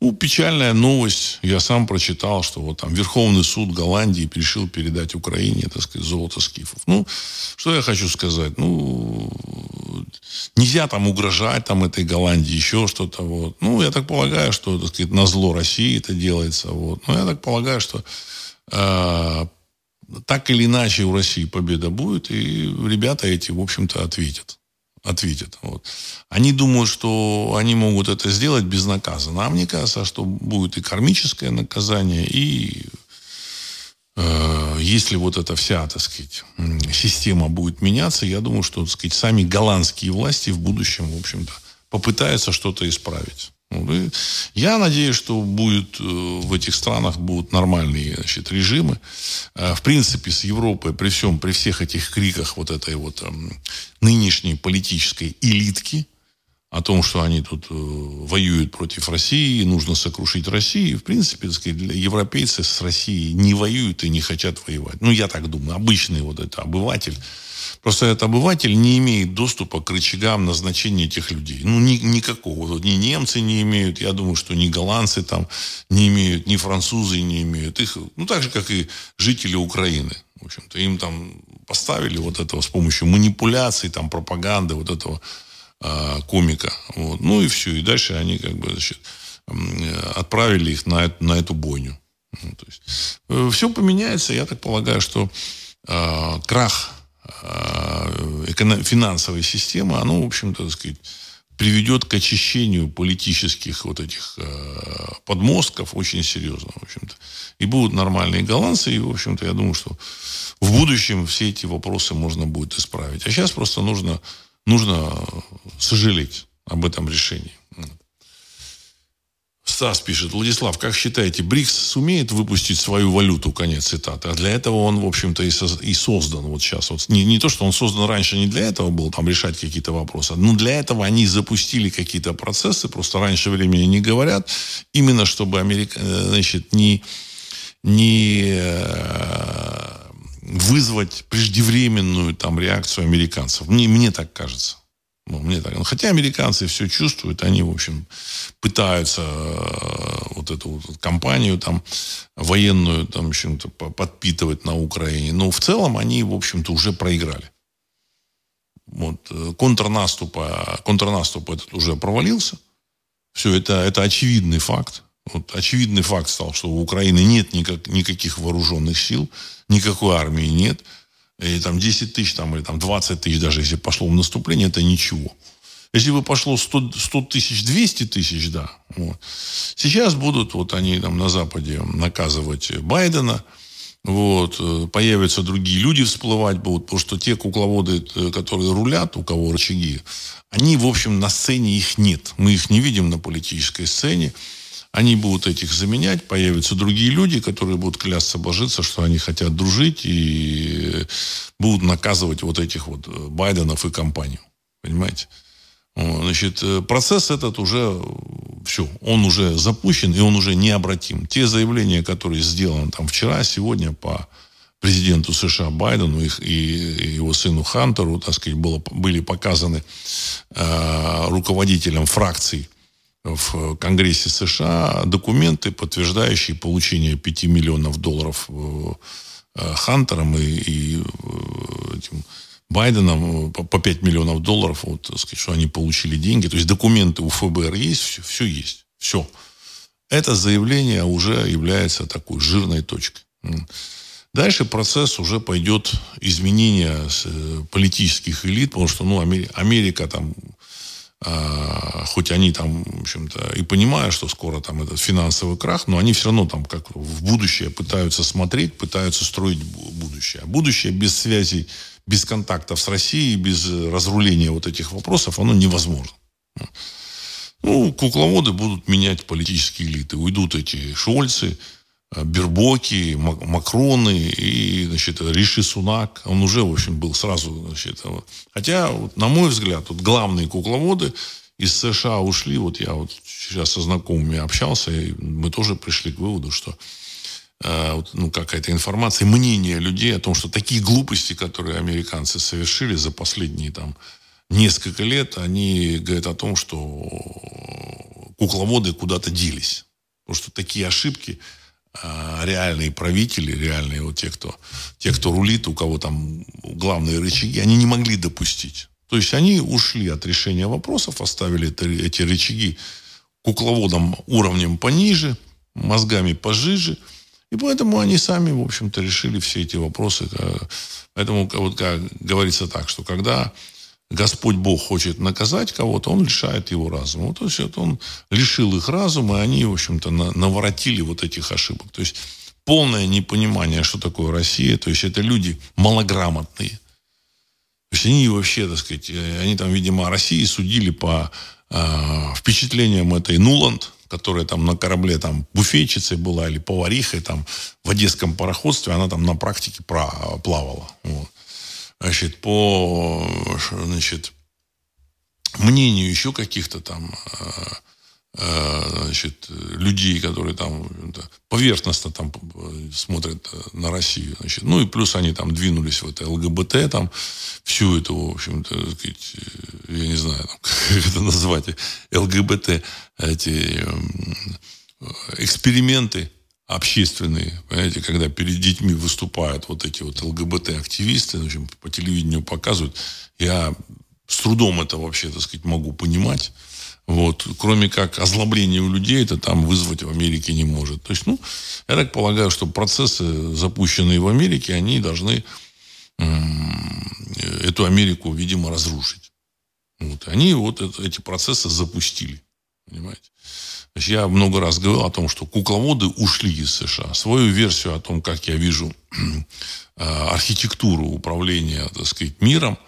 Ну, печальная новость. Я сам прочитал, что вот там Верховный суд Голландии решил передать Украине, так сказать, золото скифов. Ну, что я хочу сказать? Ну, нельзя там угрожать там этой Голландии, еще что-то. Вот. Ну, я так полагаю, что, так сказать, на зло России это делается. Вот. Но я так полагаю, что э, так или иначе у России победа будет, и ребята эти, в общем-то, ответят ответят. Вот. Они думают, что они могут это сделать безнаказанно. А мне кажется, что будет и кармическое наказание, и э, если вот эта вся, так сказать, система будет меняться, я думаю, что, так сказать, сами голландские власти в будущем, в общем-то, попытаются что-то исправить. Я надеюсь, что будет, э, в этих странах будут нормальные значит, режимы. Э, в принципе, с Европой при всем, при всех этих криках вот этой вот эм, нынешней политической элитки о том, что они тут э, воюют против России, нужно сокрушить Россию. В принципе, так сказать, европейцы с Россией не воюют и не хотят воевать. Ну, я так думаю. Обычный вот это обыватель Просто этот обыватель не имеет доступа к рычагам назначения этих людей. Ну, ни, никакого. Вот, ни немцы не имеют, я думаю, что ни голландцы там не имеют, ни французы не имеют. Их, ну, так же, как и жители Украины. В общем-то, им там поставили вот этого с помощью манипуляций, там, пропаганды вот этого э, комика. Вот. Ну и все. И дальше они как бы, значит, отправили их на, на эту бойню. Ну, то есть, э, все поменяется. Я так полагаю, что э, крах Э, финансовой системы, оно, в общем-то, так сказать, приведет к очищению политических вот этих э, подмостков очень серьезно, в общем-то. И будут нормальные голландцы, и, в общем-то, я думаю, что в будущем все эти вопросы можно будет исправить. А сейчас просто нужно, нужно сожалеть об этом решении. Стас пишет, Владислав, как считаете, БРИКС сумеет выпустить свою валюту, конец цитаты, а для этого он, в общем-то, и, со, и создан вот сейчас. Вот не, не то, что он создан раньше не для этого был, там, решать какие-то вопросы, но для этого они запустили какие-то процессы, просто раньше времени не говорят, именно чтобы Америка, э, значит, не, не э, вызвать преждевременную там реакцию американцев. Мне, мне так кажется. Ну, мне так. Ну, хотя американцы все чувствуют, они, в общем, пытаются э, вот эту вот компанию там военную там, в общем-то, подпитывать на Украине. Но в целом они, в общем-то, уже проиграли. Вот, э, контрнаступа, контрнаступ этот уже провалился. Все, это, это очевидный факт. Вот очевидный факт стал, что у Украины нет никак, никаких вооруженных сил, никакой армии нет – и там 10 тысяч там, или там 20 тысяч даже, если пошло в наступление, это ничего. Если бы пошло 100, 100 тысяч, 200 тысяч, да. Вот. Сейчас будут вот они там на Западе наказывать Байдена, вот, э, появятся другие люди всплывать будут, потому что те кукловоды, э, которые рулят, у кого рычаги, они, в общем, на сцене их нет. Мы их не видим на политической сцене. Они будут этих заменять, появятся другие люди, которые будут клясться, божиться, что они хотят дружить и будут наказывать вот этих вот э, Байденов и компанию. Понимаете? Значит, э, процесс этот уже все, он уже запущен, и он уже необратим. Те заявления, которые сделаны там вчера, сегодня по президенту США Байдену и, и его сыну Хантеру, так сказать, было, были показаны э, руководителям фракций в Конгрессе США документы, подтверждающие получение 5 миллионов долларов э, э, Хантером и, и э, этим Байденом по 5 миллионов долларов, вот, сказать, что они получили деньги. То есть документы у ФБР есть, все, все есть. Все. Это заявление уже является такой жирной точкой. Дальше процесс уже пойдет изменения политических элит, потому что ну, Америка там а, хоть они там, в общем-то, и понимают, что скоро там этот финансовый крах, но они все равно там как в будущее пытаются смотреть, пытаются строить будущее. А будущее без связей, без контактов с Россией, без разруления вот этих вопросов, оно невозможно. Ну, кукловоды будут менять политические элиты. Уйдут эти Шольцы, Бербоки, Макроны и, значит, Риши Сунак. Он уже, в общем, был сразу, значит, хотя, вот, на мой взгляд, вот главные кукловоды из США ушли. Вот я вот сейчас со знакомыми общался, и мы тоже пришли к выводу, что э, вот, ну, какая-то информация, мнение людей о том, что такие глупости, которые американцы совершили за последние там несколько лет, они говорят о том, что кукловоды куда-то делись. Потому что такие ошибки, реальные правители, реальные вот те, кто, те, кто рулит, у кого там главные рычаги, они не могли допустить. То есть они ушли от решения вопросов, оставили это, эти рычаги кукловодам уровнем пониже, мозгами пожиже. И поэтому они сами, в общем-то, решили все эти вопросы. Поэтому, вот как говорится так, что когда Господь Бог хочет наказать кого-то, он лишает его разума. Вот, то есть вот он лишил их разума, и они, в общем-то, на, наворотили вот этих ошибок. То есть полное непонимание, что такое Россия. То есть это люди малограмотные. То есть они вообще, так сказать, э, они там, видимо, о России судили по э, впечатлениям этой Нуланд, которая там на корабле там буфетчицей была или поварихой там в одесском пароходстве, она там на практике плавала. Вот значит, по значит, мнению еще каких-то там э, э, значит, людей, которые там поверхностно там смотрят на Россию. Значит. Ну и плюс они там двинулись в это ЛГБТ, там всю эту, в общем-то, я не знаю, как это назвать, ЛГБТ, эти эксперименты общественные, понимаете, когда перед детьми выступают вот эти вот ЛГБТ-активисты, в общем, по телевидению показывают, я с трудом это вообще, так сказать, могу понимать. Вот. Кроме как озлобление у людей, это там вызвать в Америке не может. То есть, ну, я так полагаю, что процессы, запущенные в Америке, они должны эту Америку, видимо, разрушить. Вот. Они вот это, эти процессы запустили. Понимаете? Я много раз говорил о том, что кукловоды ушли из США. Свою версию о том, как я вижу э, архитектуру управления, так сказать, миром,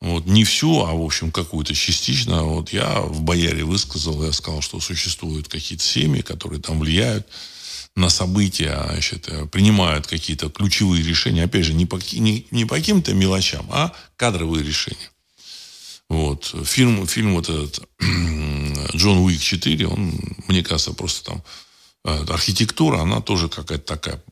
Вот, не всю, а, в общем, какую-то частично. Вот я в Бояре высказал, я сказал, что существуют какие-то семьи, которые там влияют на события, значит, принимают какие-то ключевые решения. Опять же, не по, не, не по каким-то мелочам, а кадровые решения. Вот. Фильм, фильм вот этот Джон Уик 4, он, мне кажется, просто там э, архитектура, она тоже какая-то такая,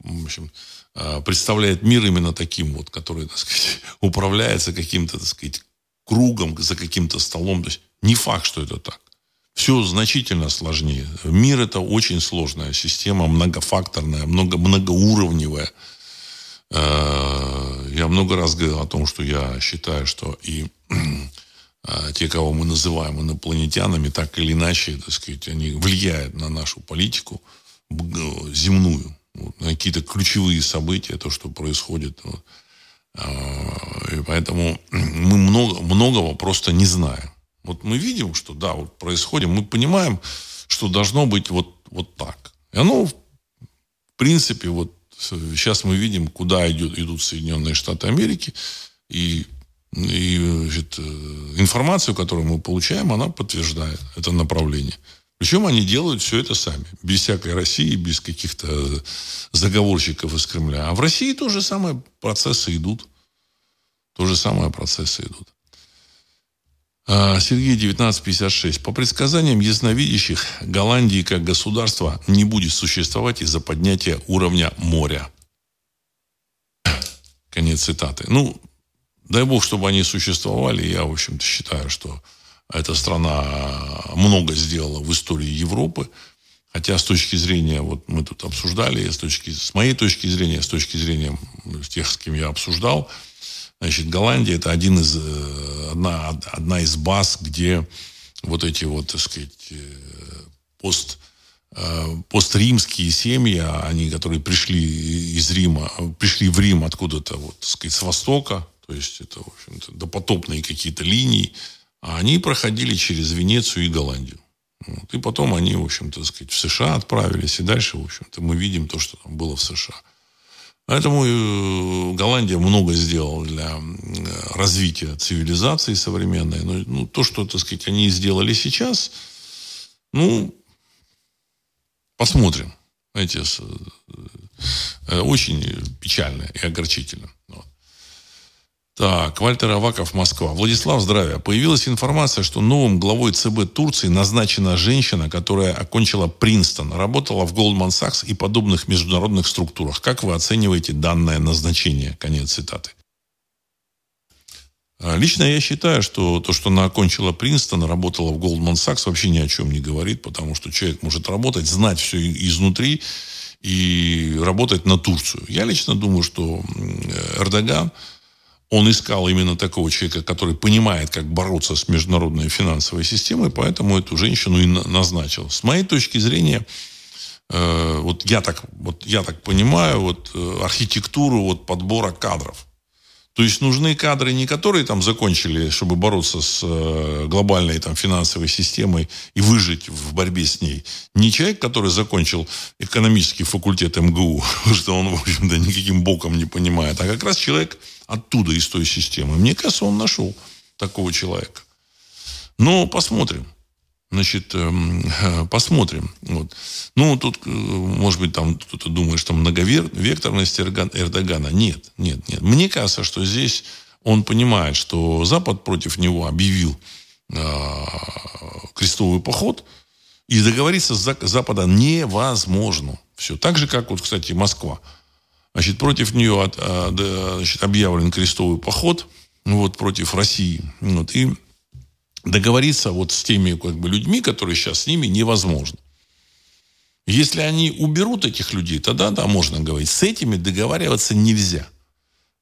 в общем, э, представляет мир именно таким вот, который, так сказать, управляется каким-то, так сказать, кругом, за каким-то столом. То есть не факт, что это так. Все значительно сложнее. Мир это очень сложная система, многофакторная, много, многоуровневая. Э, я много раз говорил о том, что я считаю, что и э, те, кого мы называем инопланетянами, так или иначе, так сказать, они влияют на нашу политику земную, на какие-то ключевые события, то, что происходит. Э, и поэтому мы много, многого просто не знаем. Вот мы видим, что да, вот происходит, мы понимаем, что должно быть вот, вот так. И оно, в принципе, вот сейчас мы видим, куда идет, идут Соединенные Штаты Америки, и, и значит, э, информацию, которую мы получаем, она подтверждает это направление. Причем они делают все это сами, без всякой России, без каких-то заговорщиков из Кремля. А в России то же самое процессы идут. То же самое процессы идут. А, Сергей 1956. По предсказаниям ясновидящих, Голландии как государство не будет существовать из-за поднятия уровня моря. Конец цитаты. Ну, дай бог, чтобы они существовали. Я, в общем-то, считаю, что эта страна много сделала в истории Европы. Хотя с точки зрения, вот мы тут обсуждали, с, точки, с моей точки зрения, с точки зрения тех, с кем я обсуждал, Значит, Голландия это один из, э, одна, одна из баз, где вот эти вот, так сказать, э, пост, э, постримские семьи, они, которые пришли из Рима, пришли в Рим откуда-то, вот, так сказать, с востока, то есть это, в общем-то, допотопные какие-то линии, а они проходили через Венецию и Голландию. Вот. И потом они, в общем-то, сказать, в США отправились, и дальше, в общем-то, мы видим то, что там было в США. Поэтому э, Голландия много сделала для развития цивилизации современной. Но ну, то, что, так сказать, они сделали сейчас, ну, посмотрим. Знаете, э, очень печально и огорчительно. Так, Вальтер Аваков, Москва. Владислав, здравия. Появилась информация, что новым главой ЦБ Турции назначена женщина, которая окончила Принстон, работала в Goldman Sachs и подобных международных структурах. Как вы оцениваете данное назначение? Конец цитаты. А, лично я считаю, что то, что она окончила Принстон, работала в Goldman Sachs, вообще ни о чем не говорит, потому что человек может работать, знать все изнутри и работать на Турцию. Я лично думаю, что Эрдоган – он искал именно такого человека, который понимает, как бороться с международной финансовой системой, поэтому эту женщину и назначил. С моей точки зрения, э, вот я так, вот я так понимаю, вот э, архитектуру вот подбора кадров. То есть нужны кадры не которые там закончили, чтобы бороться с э, глобальной там финансовой системой и выжить в борьбе с ней. Не человек, который закончил экономический факультет МГУ, что он, в общем-то, никаким боком не понимает, а как раз человек оттуда, из той системы. Мне кажется, он нашел такого человека. Но посмотрим. Значит, эм, посмотрим. Вот. Ну, тут, э, может быть, там кто-то думает, что многовекторность Эрдогана. Нет, нет, нет. Мне кажется, что здесь он понимает, что Запад против него объявил э, крестовый поход, и договориться с Запада невозможно. Все. Так же, как, вот, кстати, Москва. Значит, против нее от, а, значит, объявлен крестовый поход вот, против России. Вот, и договориться вот с теми как бы, людьми, которые сейчас с ними, невозможно. Если они уберут этих людей, тогда да, можно говорить. С этими договариваться нельзя.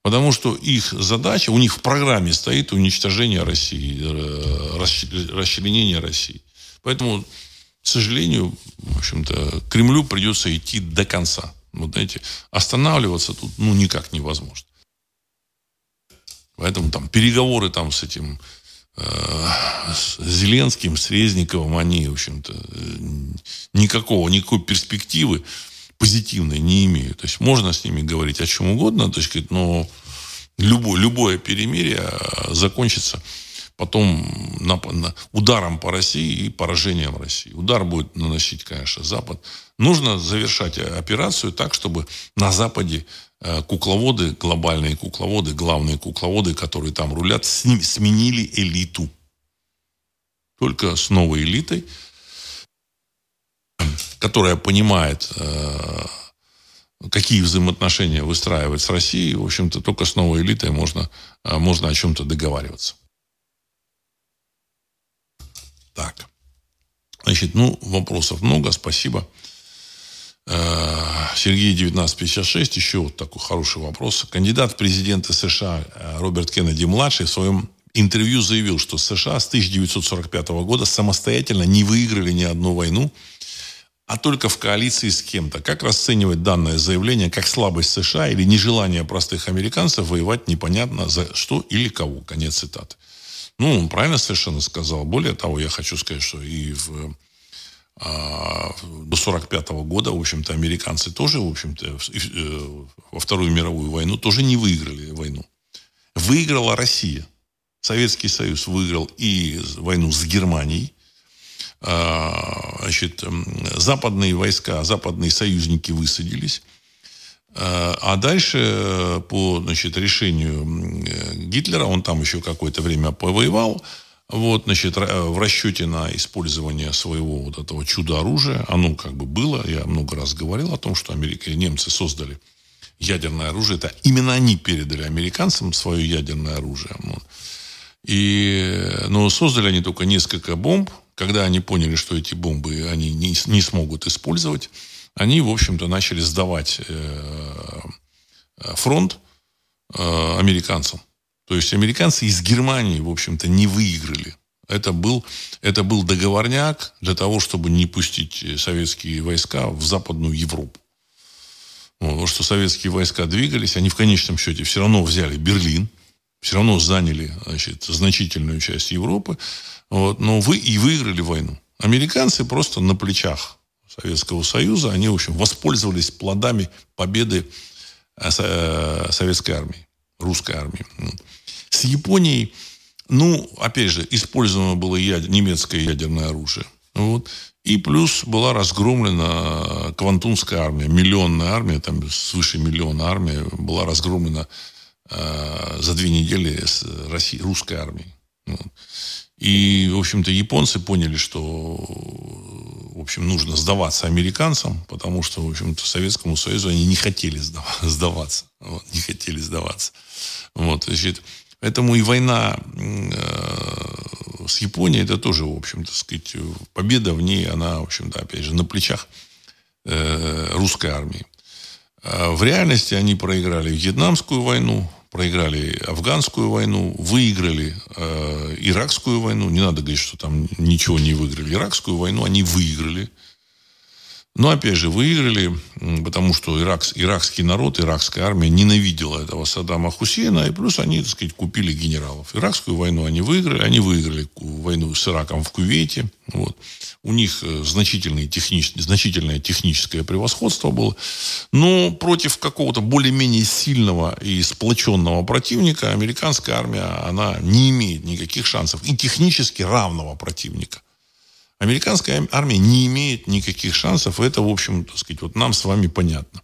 Потому что их задача, у них в программе стоит уничтожение России, э, расчленение России. Поэтому, к сожалению, в общем-то, Кремлю придется идти до конца. Вот знаете, останавливаться тут ну никак невозможно. Поэтому там переговоры там с этим с Зеленским, с Резниковым, они, в общем-то, никакого, никакой перспективы позитивной не имеют. То есть можно с ними говорить о чем угодно, так сказать, но любое, любое перемирие закончится потом на, на, ударом по России и поражением России. Удар будет наносить, конечно, Запад. Нужно завершать операцию так, чтобы на Западе э, кукловоды, глобальные кукловоды, главные кукловоды, которые там рулят, сменили элиту. Только с новой элитой, которая понимает, э, какие взаимоотношения выстраивать с Россией, в общем-то, только с новой элитой можно, э, можно о чем-то договариваться. Так. Значит, ну, вопросов много, спасибо. Э, Сергей 1956, еще вот такой хороший вопрос. Кандидат в президенты США э, Роберт Кеннеди-младший в своем интервью заявил, что США с 1945 года самостоятельно не выиграли ни одну войну, а только в коалиции с кем-то. Как расценивать данное заявление как слабость США или нежелание простых американцев воевать непонятно за что или кого? Конец цитаты. Ну, он правильно совершенно сказал. Более того, я хочу сказать, что и в, до 45 -го года, в общем-то, американцы тоже, в общем-то, э, во Вторую мировую войну тоже не выиграли войну. Выиграла Россия. Советский Союз выиграл и войну с Германией, а, значит, западные войска, западные союзники высадились. Э, а дальше э, по значит, решению Гитлера, он там еще какое-то время повоевал, вот, значит, в расчете на использование своего вот этого чудо-оружия, оно как бы было, я много раз говорил о том, что Америка и немцы создали ядерное оружие, это именно они передали американцам свое ядерное оружие. И, но создали они только несколько бомб, когда они поняли, что эти бомбы они не, не смогут использовать, они, в общем-то, начали сдавать э, фронт э, американцам. То есть американцы из Германии, в общем-то, не выиграли. Это был, это был договорняк для того, чтобы не пустить советские войска в Западную Европу. Вот, что советские войска двигались, они в конечном счете все равно взяли Берлин, все равно заняли значит, значительную часть Европы, вот, но вы и выиграли войну. Американцы просто на плечах Советского Союза, они, в общем, воспользовались плодами победы э, э, советской армии, русской армии. С Японией, ну, опять же, использовано было яд... немецкое ядерное оружие. Вот. И плюс была разгромлена Квантунская армия, миллионная армия, там свыше миллиона армия была разгромлена э, за две недели с России, русской армией. Вот. И, в общем-то, японцы поняли, что, в общем, нужно сдаваться американцам, потому что, в общем-то, Советскому Союзу они не хотели сдаваться. Вот, не хотели сдаваться. Вот, значит, поэтому и война э, с Японией, это тоже, в общем-то, сказать, победа в ней, она, в общем-то, опять же, на плечах э, русской армии. А в реальности они проиграли Вьетнамскую войну, проиграли афганскую войну, выиграли э, иракскую войну. Не надо говорить, что там ничего не выиграли. Иракскую войну они выиграли. Но, опять же, выиграли, потому что ирак, иракский народ, иракская армия ненавидела этого Саддама Хусейна, и плюс они, так сказать, купили генералов. Иракскую войну они выиграли, они выиграли войну с Ираком в Кувейте. Вот. У них э, значительное, технич... значительное техническое превосходство было. Но против какого-то более-менее сильного и сплоченного противника американская армия, она не имеет никаких шансов. И технически равного противника – Американская армия не имеет никаких шансов. Это, в общем, так сказать, вот нам с вами понятно.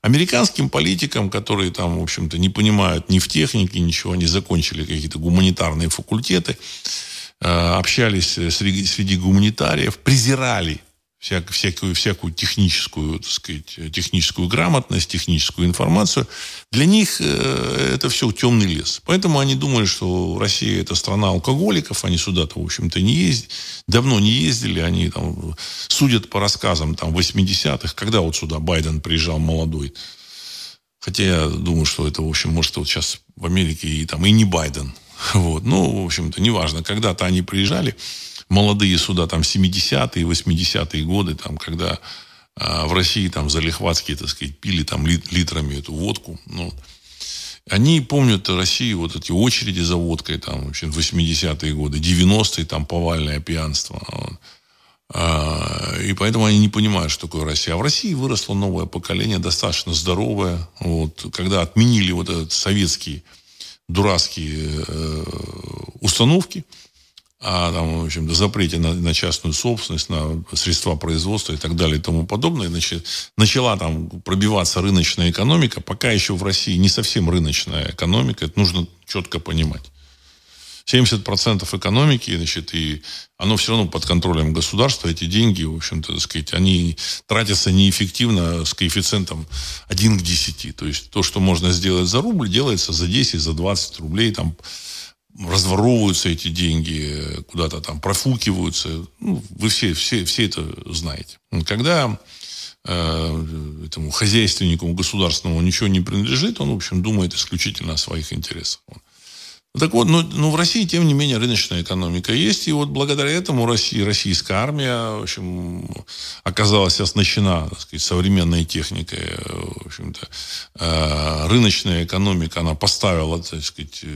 Американским политикам, которые там, в общем-то, не понимают ни в технике ничего, они закончили какие-то гуманитарные факультеты, э, общались среди гуманитариев, презирали всяк, всякую, всякую техническую, так сказать, техническую грамотность, техническую информацию. Для них э, это все темный лес. Поэтому они думали, что Россия это страна алкоголиков, они сюда-то, в общем-то, не ездили, давно не ездили, они там судят по рассказам там 80-х, когда вот сюда Байден приезжал молодой. Хотя я думаю, что это, в общем, может, вот сейчас в Америке и там и не Байден. Вот. Ну, в общем-то, неважно. Когда-то они приезжали, молодые суда, там, 70-е, 80-е годы, там, когда а, в России там залихватские, так сказать, пили там лит, литрами эту водку. Ну, они помнят Россию, вот эти очереди за водкой, там, вообще, 80-е годы, 90-е, там, повальное пьянство. Вот. А, и поэтому они не понимают, что такое Россия. А в России выросло новое поколение, достаточно здоровое. Вот, когда отменили вот этот советский дурацкие э, установки, о там, в общем запрете на, на частную собственность, на средства производства и так далее и тому подобное. Значит, начала там пробиваться рыночная экономика. Пока еще в России не совсем рыночная экономика. Это нужно четко понимать. 70% экономики, значит, и оно все равно под контролем государства. Эти деньги, в общем-то, так сказать, они тратятся неэффективно с коэффициентом 1 к 10. То есть то, что можно сделать за рубль, делается за 10, за 20 рублей. Там разворовываются эти деньги, куда-то там профукиваются. Ну, вы все, все, все это знаете. Когда э, этому хозяйственнику государственному ничего не принадлежит, он, в общем, думает исключительно о своих интересах. Так вот, ну, ну, в России, тем не менее, рыночная экономика есть. И вот благодаря этому Россия, российская армия, в общем, оказалась оснащена, так сказать, современной техникой. В общем-то, э, рыночная экономика, она поставила, так сказать, э,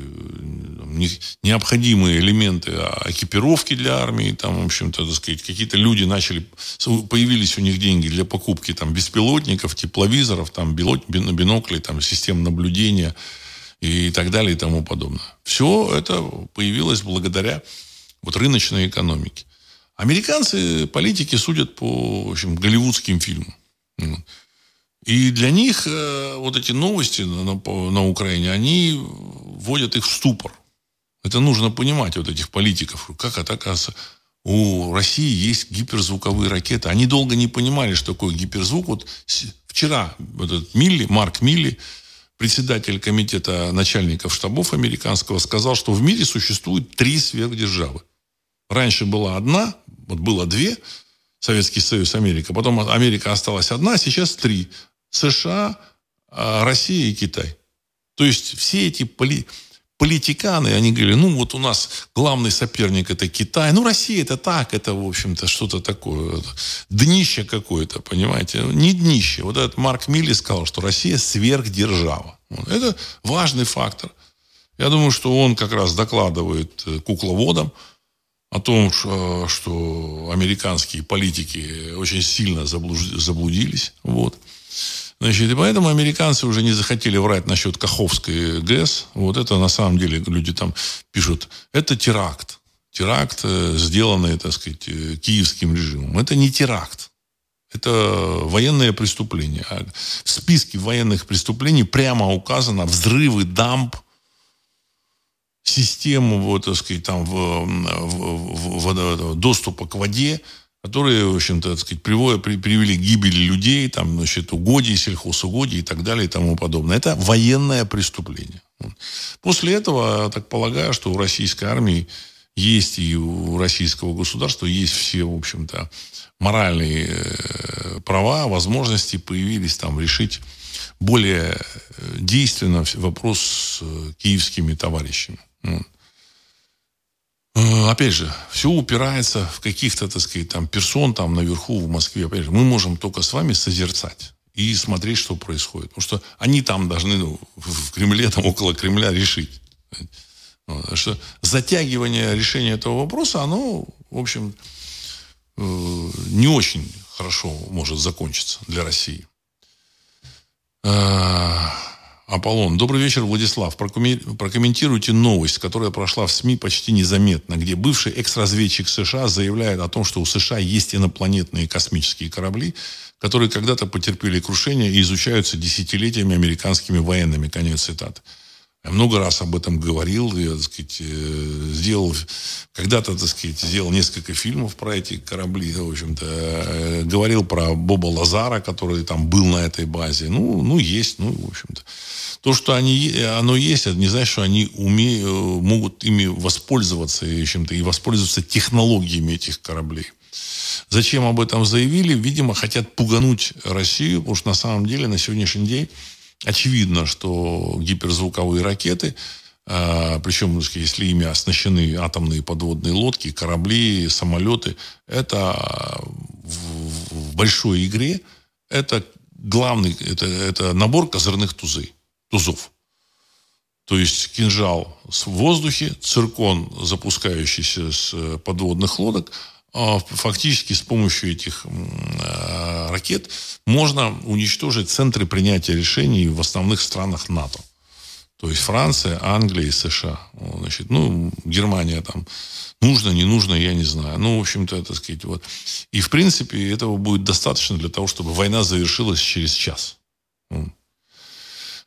необходимые элементы экипировки для армии. Там, в общем-то, так сказать, какие-то люди начали, появились у них деньги для покупки там, беспилотников, тепловизоров, там, биноклей, там, систем наблюдения – и так далее и тому подобное. Все это появилось благодаря вот рыночной экономике. Американцы, политики судят по в общем, голливудским фильмам. И для них э, вот эти новости на, на Украине, они вводят их в ступор. Это нужно понимать, вот этих политиков. Как это оказывается? У России есть гиперзвуковые ракеты. Они долго не понимали, что такое гиперзвук. Вот вчера этот Милли, Марк Милли, председатель комитета начальников штабов американского сказал, что в мире существует три сверхдержавы. Раньше была одна, вот было две, Советский Союз, Америка. Потом Америка осталась одна, а сейчас три. США, а, Россия и Китай. То есть все эти поли политиканы, они говорили, ну вот у нас главный соперник это Китай, ну Россия это так, это в общем-то что-то такое, днище какое-то, понимаете, не днище. Вот этот Марк Милли сказал, что Россия сверхдержава. Это важный фактор. Я думаю, что он как раз докладывает э, кукловодам о том, что американские политики очень сильно заблудились. Вот. Значит, и поэтому американцы уже не захотели врать насчет Каховской ГЭС. Вот это на самом деле люди там пишут, это теракт. Теракт, э, сделанный, так сказать, э, киевским режимом. Это не теракт. Это военное преступление. А в списке военных преступлений прямо указано взрывы дамб, систему, вот, так сказать, там, в, в, в, в, доступа к воде, которые, в общем-то, так сказать, приводят, при, привели к гибели людей, там, значит, угодий, сельхозугодий и так далее и тому подобное. Это военное преступление. После этого, я так полагаю, что у российской армии есть и у российского государства есть все, в общем-то, моральные э, права, возможности появились там решить более э, действенно вопрос с э, киевскими товарищами. Опять же, все упирается в каких-то, так сказать, там, персон там наверху в Москве. Опять же, мы можем только с вами созерцать и смотреть, что происходит. Потому что они там должны ну, в Кремле, там около Кремля решить. что затягивание решения этого вопроса, оно, в общем, э, не очень хорошо может закончиться для России. Аполлон. Добрый вечер, Владислав. Прокомментируйте новость, которая прошла в СМИ почти незаметно, где бывший экс-разведчик США заявляет о том, что у США есть инопланетные космические корабли, которые когда-то потерпели крушение и изучаются десятилетиями американскими военными. Конец цитаты. Я много раз об этом говорил, я, так сказать, э, сделал, когда-то, так сказать, сделал несколько фильмов про эти корабли, в общем-то, э, говорил про Боба Лазара, который там был на этой базе. Ну, ну есть, ну, в общем-то. То, что они, оно есть, это не значит, что они умеют, могут ими воспользоваться, в общем-то, и воспользоваться технологиями этих кораблей. Зачем об этом заявили? Видимо, хотят пугануть Россию, потому что на самом деле на сегодняшний день Очевидно, что гиперзвуковые ракеты, а, причем, если ими оснащены атомные подводные лодки, корабли, самолеты, это в большой игре, это главный, это, это набор козырных тузей, тузов. То есть кинжал в воздухе, циркон, запускающийся с подводных лодок – а, фактически с помощью этих а, ракет можно уничтожить центры принятия решений в основных странах НАТО. То есть Франция, Англия и США. Значит, ну, Германия там нужно, не нужно, я не знаю. Ну, в общем-то, так сказать, вот. И, в принципе, этого будет достаточно для того, чтобы война завершилась через час.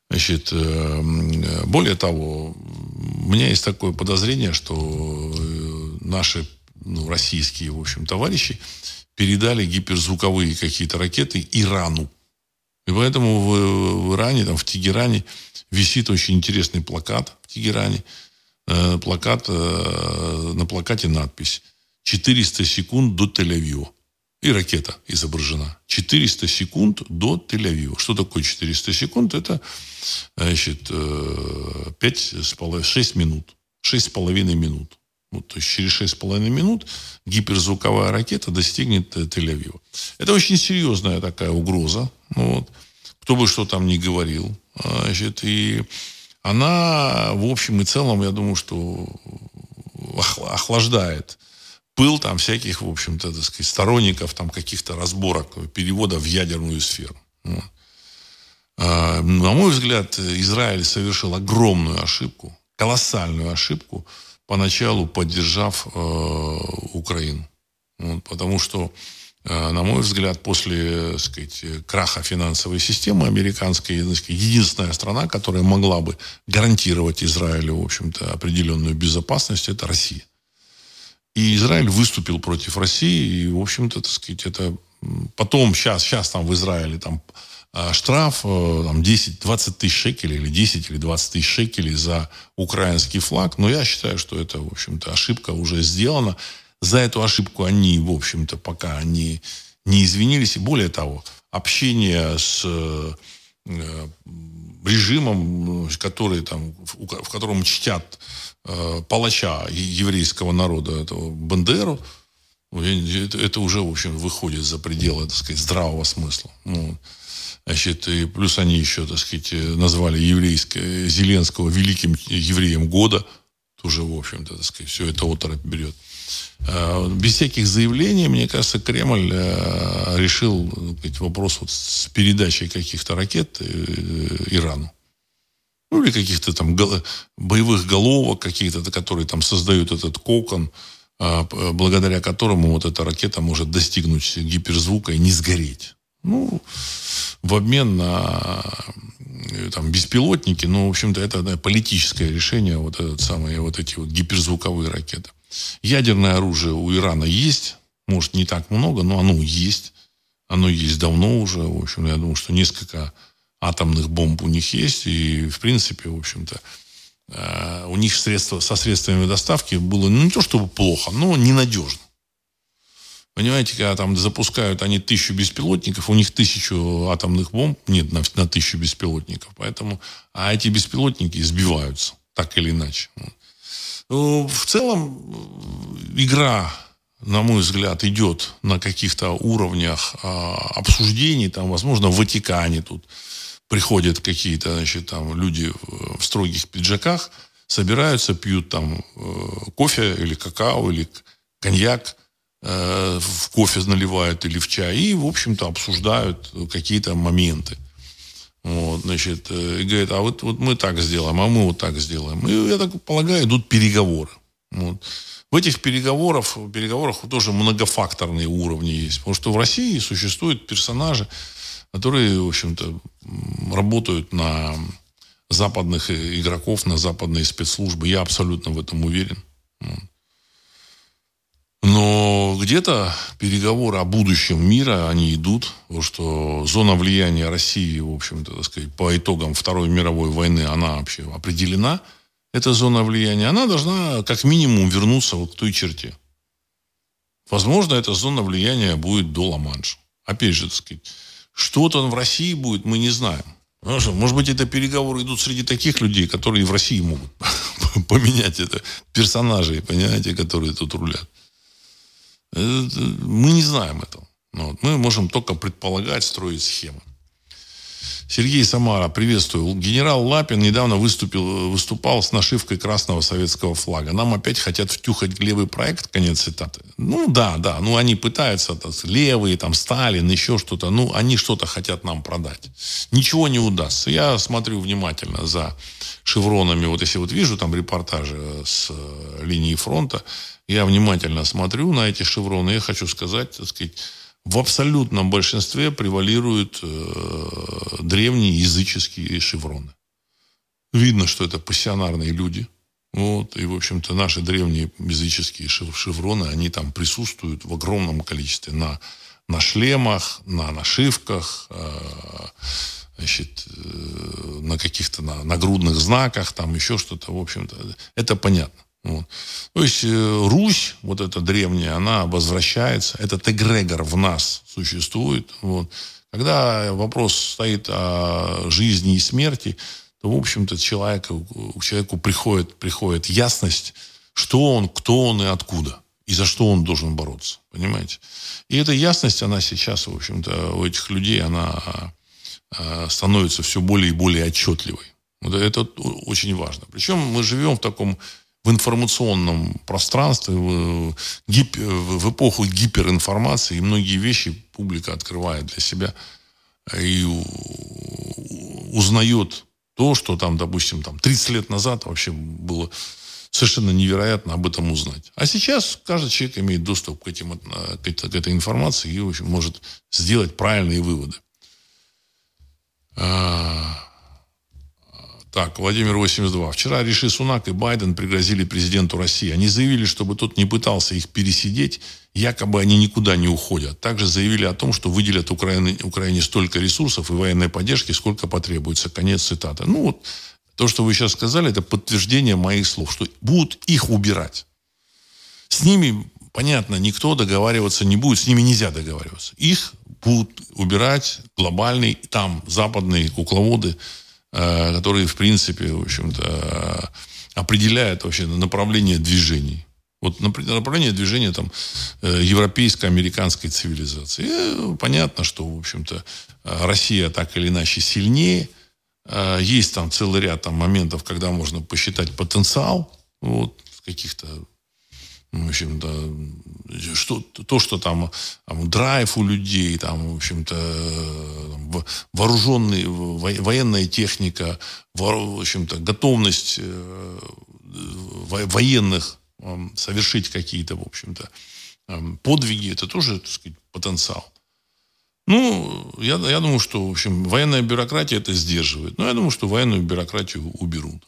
Значит, э, более того, у меня есть такое подозрение, что э, наши ну, российские, в общем, товарищи передали гиперзвуковые какие-то ракеты Ирану. И поэтому в, в Иране, там, в Тегеране висит очень интересный плакат в Тегеране. Э, плакат, э, на плакате надпись «400 секунд до Тель-Авива». И ракета изображена. 400 секунд до Тель-Авива. Что такое 400 секунд? Это, значит, 5, 6 минут. 6,5 минут. Вот, то есть через 6,5 минут гиперзвуковая ракета достигнет э, Тель-Авива. Это очень серьезная такая угроза. Ну, вот. Кто бы что там ни говорил. А, значит, и она, в общем и целом, я думаю, что охлаждает пыл там всяких, в общем-то, так сказать, сторонников там каких-то разборок, перевода в ядерную сферу. Вот. А, на мой взгляд, Израиль совершил огромную ошибку, колоссальную ошибку, поначалу поддержав э, Украину. Вот, потому что Э, на мой взгляд, после так сказать, краха финансовой системы американской, единственная страна, которая могла бы гарантировать Израилю, в общем-то, определенную безопасность, это Россия. И Израиль выступил против России, и, в общем-то, так сказать, это потом, сейчас, сейчас там в Израиле там э, штраф э, там, 10-20 тысяч шекелей или 10 или 20 тысяч шекелей за украинский флаг. Но я считаю, что это, в общем-то, ошибка уже сделана. За эту ошибку они, в общем-то, пока они не извинились. И более того, общение с э, режимом, который там, в котором чтят э, палача еврейского народа, этого Бандеру, это, это уже, в общем, выходит за пределы, так сказать, здравого смысла. Ну, значит, и плюс они еще, так сказать, назвали еврейское, Зеленского великим евреем года. Тоже, в общем-то, так сказать, все это оторопь берет. Э, без всяких заявлений, мне кажется, Кремль э, решил сказать, вопрос вот с передачей каких-то ракет э, Ирану. Ну, или каких-то там боевых головок каких-то, которые там создают этот кокон, благодаря которому вот эта ракета может достигнуть гиперзвука и не сгореть. Ну, в обмен на там, беспилотники, ну, в общем-то, это да, политическое решение, вот, этот самый, вот эти вот гиперзвуковые ракеты. Ядерное оружие у Ирана есть. Может, не так много, но оно есть. Оно есть давно уже. В общем, я думаю, что несколько атомных бомб у них есть. И, в принципе, в общем-то, э, у них средства, со средствами доставки было ну, не то чтобы плохо, но ненадежно. Понимаете, когда там запускают они тысячу беспилотников, у них тысячу атомных бомб нет на, на тысячу беспилотников. Поэтому, а эти беспилотники сбиваются, так или иначе. Ну, в целом игра, на мой взгляд, идет на каких-то уровнях а, обсуждений. Там, возможно, в Ватикане тут приходят какие-то, значит, там люди в строгих пиджаках, собираются, пьют там э, кофе или какао или коньяк, э, в кофе наливают или в чай, и, в общем-то, обсуждают какие-то моменты. Вот, значит, э, и говорит, а вот, вот мы так сделаем, а мы вот так сделаем. И, я так полагаю, идут переговоры. Вот. В этих переговорах, переговорах тоже многофакторные уровни есть. Потому что в России существуют персонажи, которые, в общем-то, работают на западных игроков, на западные спецслужбы. Я абсолютно в этом уверен. Но где-то переговоры о будущем мира, они идут, потому что зона влияния России, в общем-то, так сказать, по итогам Второй мировой войны, она вообще определена, эта зона влияния, она должна как минимум вернуться вот к той черте. Возможно, эта зона влияния будет до Ла-Манша. Опять же, так сказать, что там в России будет, мы не знаем. Может быть, это переговоры идут среди таких людей, которые в России могут поменять это персонажей, понимаете, которые тут рулят. Мы не знаем этого. Ну вот. Мы можем только предполагать, строить схемы. Сергей Самара, приветствую. Генерал Лапин недавно выступил, выступал с нашивкой красного советского флага. Нам опять хотят втюхать левый проект, конец цитаты. Ну да, да, ну они пытаются, так, левые, там, Сталин, еще что-то, ну они что-то хотят нам продать. Ничего не удастся. Я смотрю внимательно за шевронами, вот если вот вижу там репортажи с э, линии фронта, я внимательно смотрю на эти шевроны, я хочу сказать, так сказать, в абсолютном большинстве превалируют э, древние языческие шевроны. Видно, что это пассионарные люди. Вот, и, в общем-то, наши древние языческие шевроны, они там присутствуют в огромном количестве на, на шлемах, на нашивках, э, значит, э, на каких-то на, нагрудных знаках, там еще что-то, в общем-то, это понятно. Вот. То есть э, Русь, вот эта древняя, она возвращается, этот эгрегор в нас существует. Вот. Когда вопрос стоит о жизни и смерти, то, в общем-то, человеку, человеку приходит, приходит ясность, что он, кто он и откуда. И за что он должен бороться. Понимаете? И эта ясность, она сейчас, в общем-то, у этих людей, она э, становится все более и более отчетливой. Вот это очень важно. Причем мы живем в таком в информационном пространстве, в, гип, в эпоху гиперинформации, и многие вещи публика открывает для себя и узнает то, что там, допустим, там 30 лет назад вообще было совершенно невероятно об этом узнать. А сейчас каждый человек имеет доступ к, этим, к этой информации и, в общем, может сделать правильные выводы. Так, Владимир 82. Вчера Риши Сунак и Байден пригрозили президенту России. Они заявили, чтобы тот не пытался их пересидеть, якобы они никуда не уходят. Также заявили о том, что выделят Украине, Украине столько ресурсов и военной поддержки, сколько потребуется. Конец цитаты. Ну вот, то, что вы сейчас сказали, это подтверждение моих слов, что будут их убирать. С ними, понятно, никто договариваться не будет, с ними нельзя договариваться. Их будут убирать глобальные, там, западные кукловоды, которые, в принципе, в общем-то, определяют вообще направление движений. Вот направление движения там э, европейско-американской цивилизации. И понятно, что, в общем-то, Россия так или иначе сильнее. Э, есть там целый ряд там, моментов, когда можно посчитать потенциал вот, каких-то в общем-то, что, то, что там, там драйв у людей, там, в общем-то, вооруженный, военная техника, в общем-то, готовность э, военных совершить какие-то, в общем-то, подвиги, это тоже, так сказать, потенциал. Ну, я, я думаю, что, в общем, военная бюрократия это сдерживает. Но я думаю, что военную бюрократию уберут.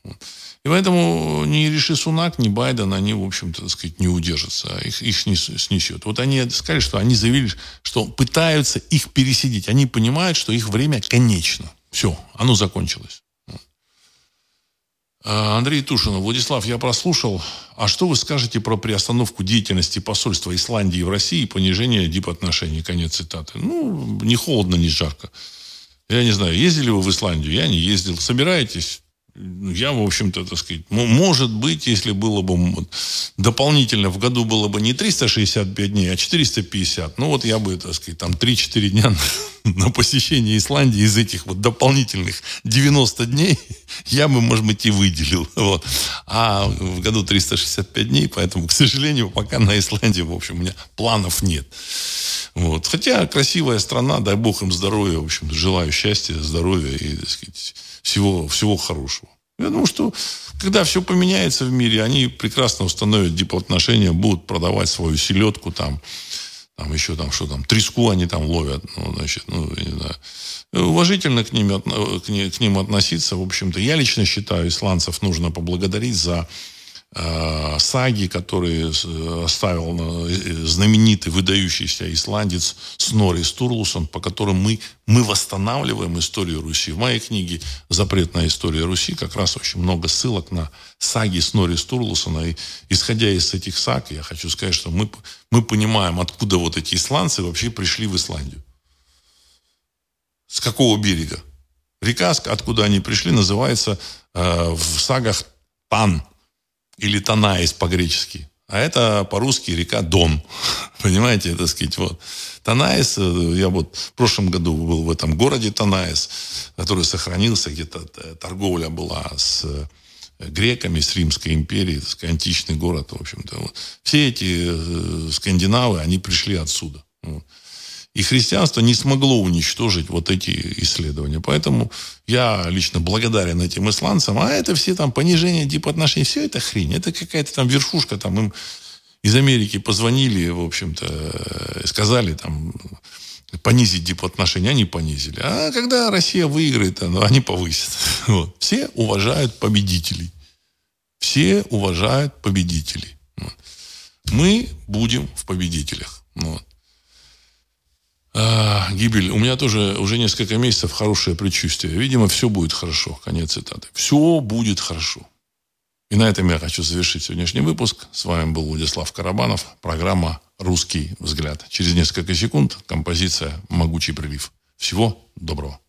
И поэтому ни Риши Сунак, ни Байден, они, в общем-то, так сказать, не удержатся. Их, их снесет. Вот они сказали, что они заявили, что пытаются их пересидеть. Они понимают, что их время конечно. Все, оно закончилось. А, Андрей Тушинов. Владислав, я прослушал. А что вы скажете про приостановку деятельности посольства Исландии в России и понижение дипотношений? Конец цитаты. Ну, не холодно, не жарко. Я не знаю, ездили вы в Исландию? Я не ездил. Собираетесь? Я, в общем-то, так сказать, может быть, если было бы дополнительно в году было бы не 365 дней, а 450, ну вот я бы, так сказать, там 3-4 дня на посещение Исландии из этих вот дополнительных 90 дней я бы, может быть, и выделил. Вот. А в году 365 дней, поэтому, к сожалению, пока на Исландии, в общем, у меня планов нет. Вот. Хотя красивая страна, дай бог им здоровья, в общем, желаю счастья, здоровья и, так сказать, всего, всего хорошего. Я думаю, что когда все поменяется в мире, они прекрасно установят дипотношения, будут продавать свою селедку там, там еще там что там, треску они там ловят, ну, значит, ну, не знаю. Уважительно к ним, к ним относиться, в общем-то. Я лично считаю, исландцев нужно поблагодарить за саги, которые оставил э, знаменитый, выдающийся исландец Снори Стурлусон, по которым мы, мы восстанавливаем историю Руси. В моей книге «Запретная история Руси» как раз очень много ссылок на саги Снори Стурлусона. И исходя из этих саг, я хочу сказать, что мы, мы понимаем, откуда вот эти исландцы вообще пришли в Исландию. С какого берега? Река, откуда они пришли, называется э, в сагах Тан – или Танаис по-гречески. А это по-русски река Дон. Понимаете, так сказать, вот. Танаис, э, я вот в прошлом году был в этом городе Танаис, который сохранился, где-то э, торговля была с э, греками, с Римской империей, так сказать, античный город, в общем-то. Вот. Все эти скандинавы, они пришли отсюда. Вот. И христианство не смогло уничтожить вот эти исследования. Поэтому я лично благодарен этим исландцам. А это все там понижение типа отношений, все это хрень. Это какая-то там вершушка, там им из Америки позвонили, в общем-то, сказали там понизить типа отношения, они понизили. А когда Россия выиграет, они повысят. Вот. Все уважают победителей. Все уважают победителей. Мы будем в победителях. Вот. А, гибель. У меня тоже уже несколько месяцев хорошее предчувствие. Видимо, все будет хорошо. Конец цитаты. Все будет хорошо. И на этом я хочу завершить сегодняшний выпуск. С вами был Владислав Карабанов. Программа «Русский взгляд». Через несколько секунд композиция «Могучий прилив». Всего доброго.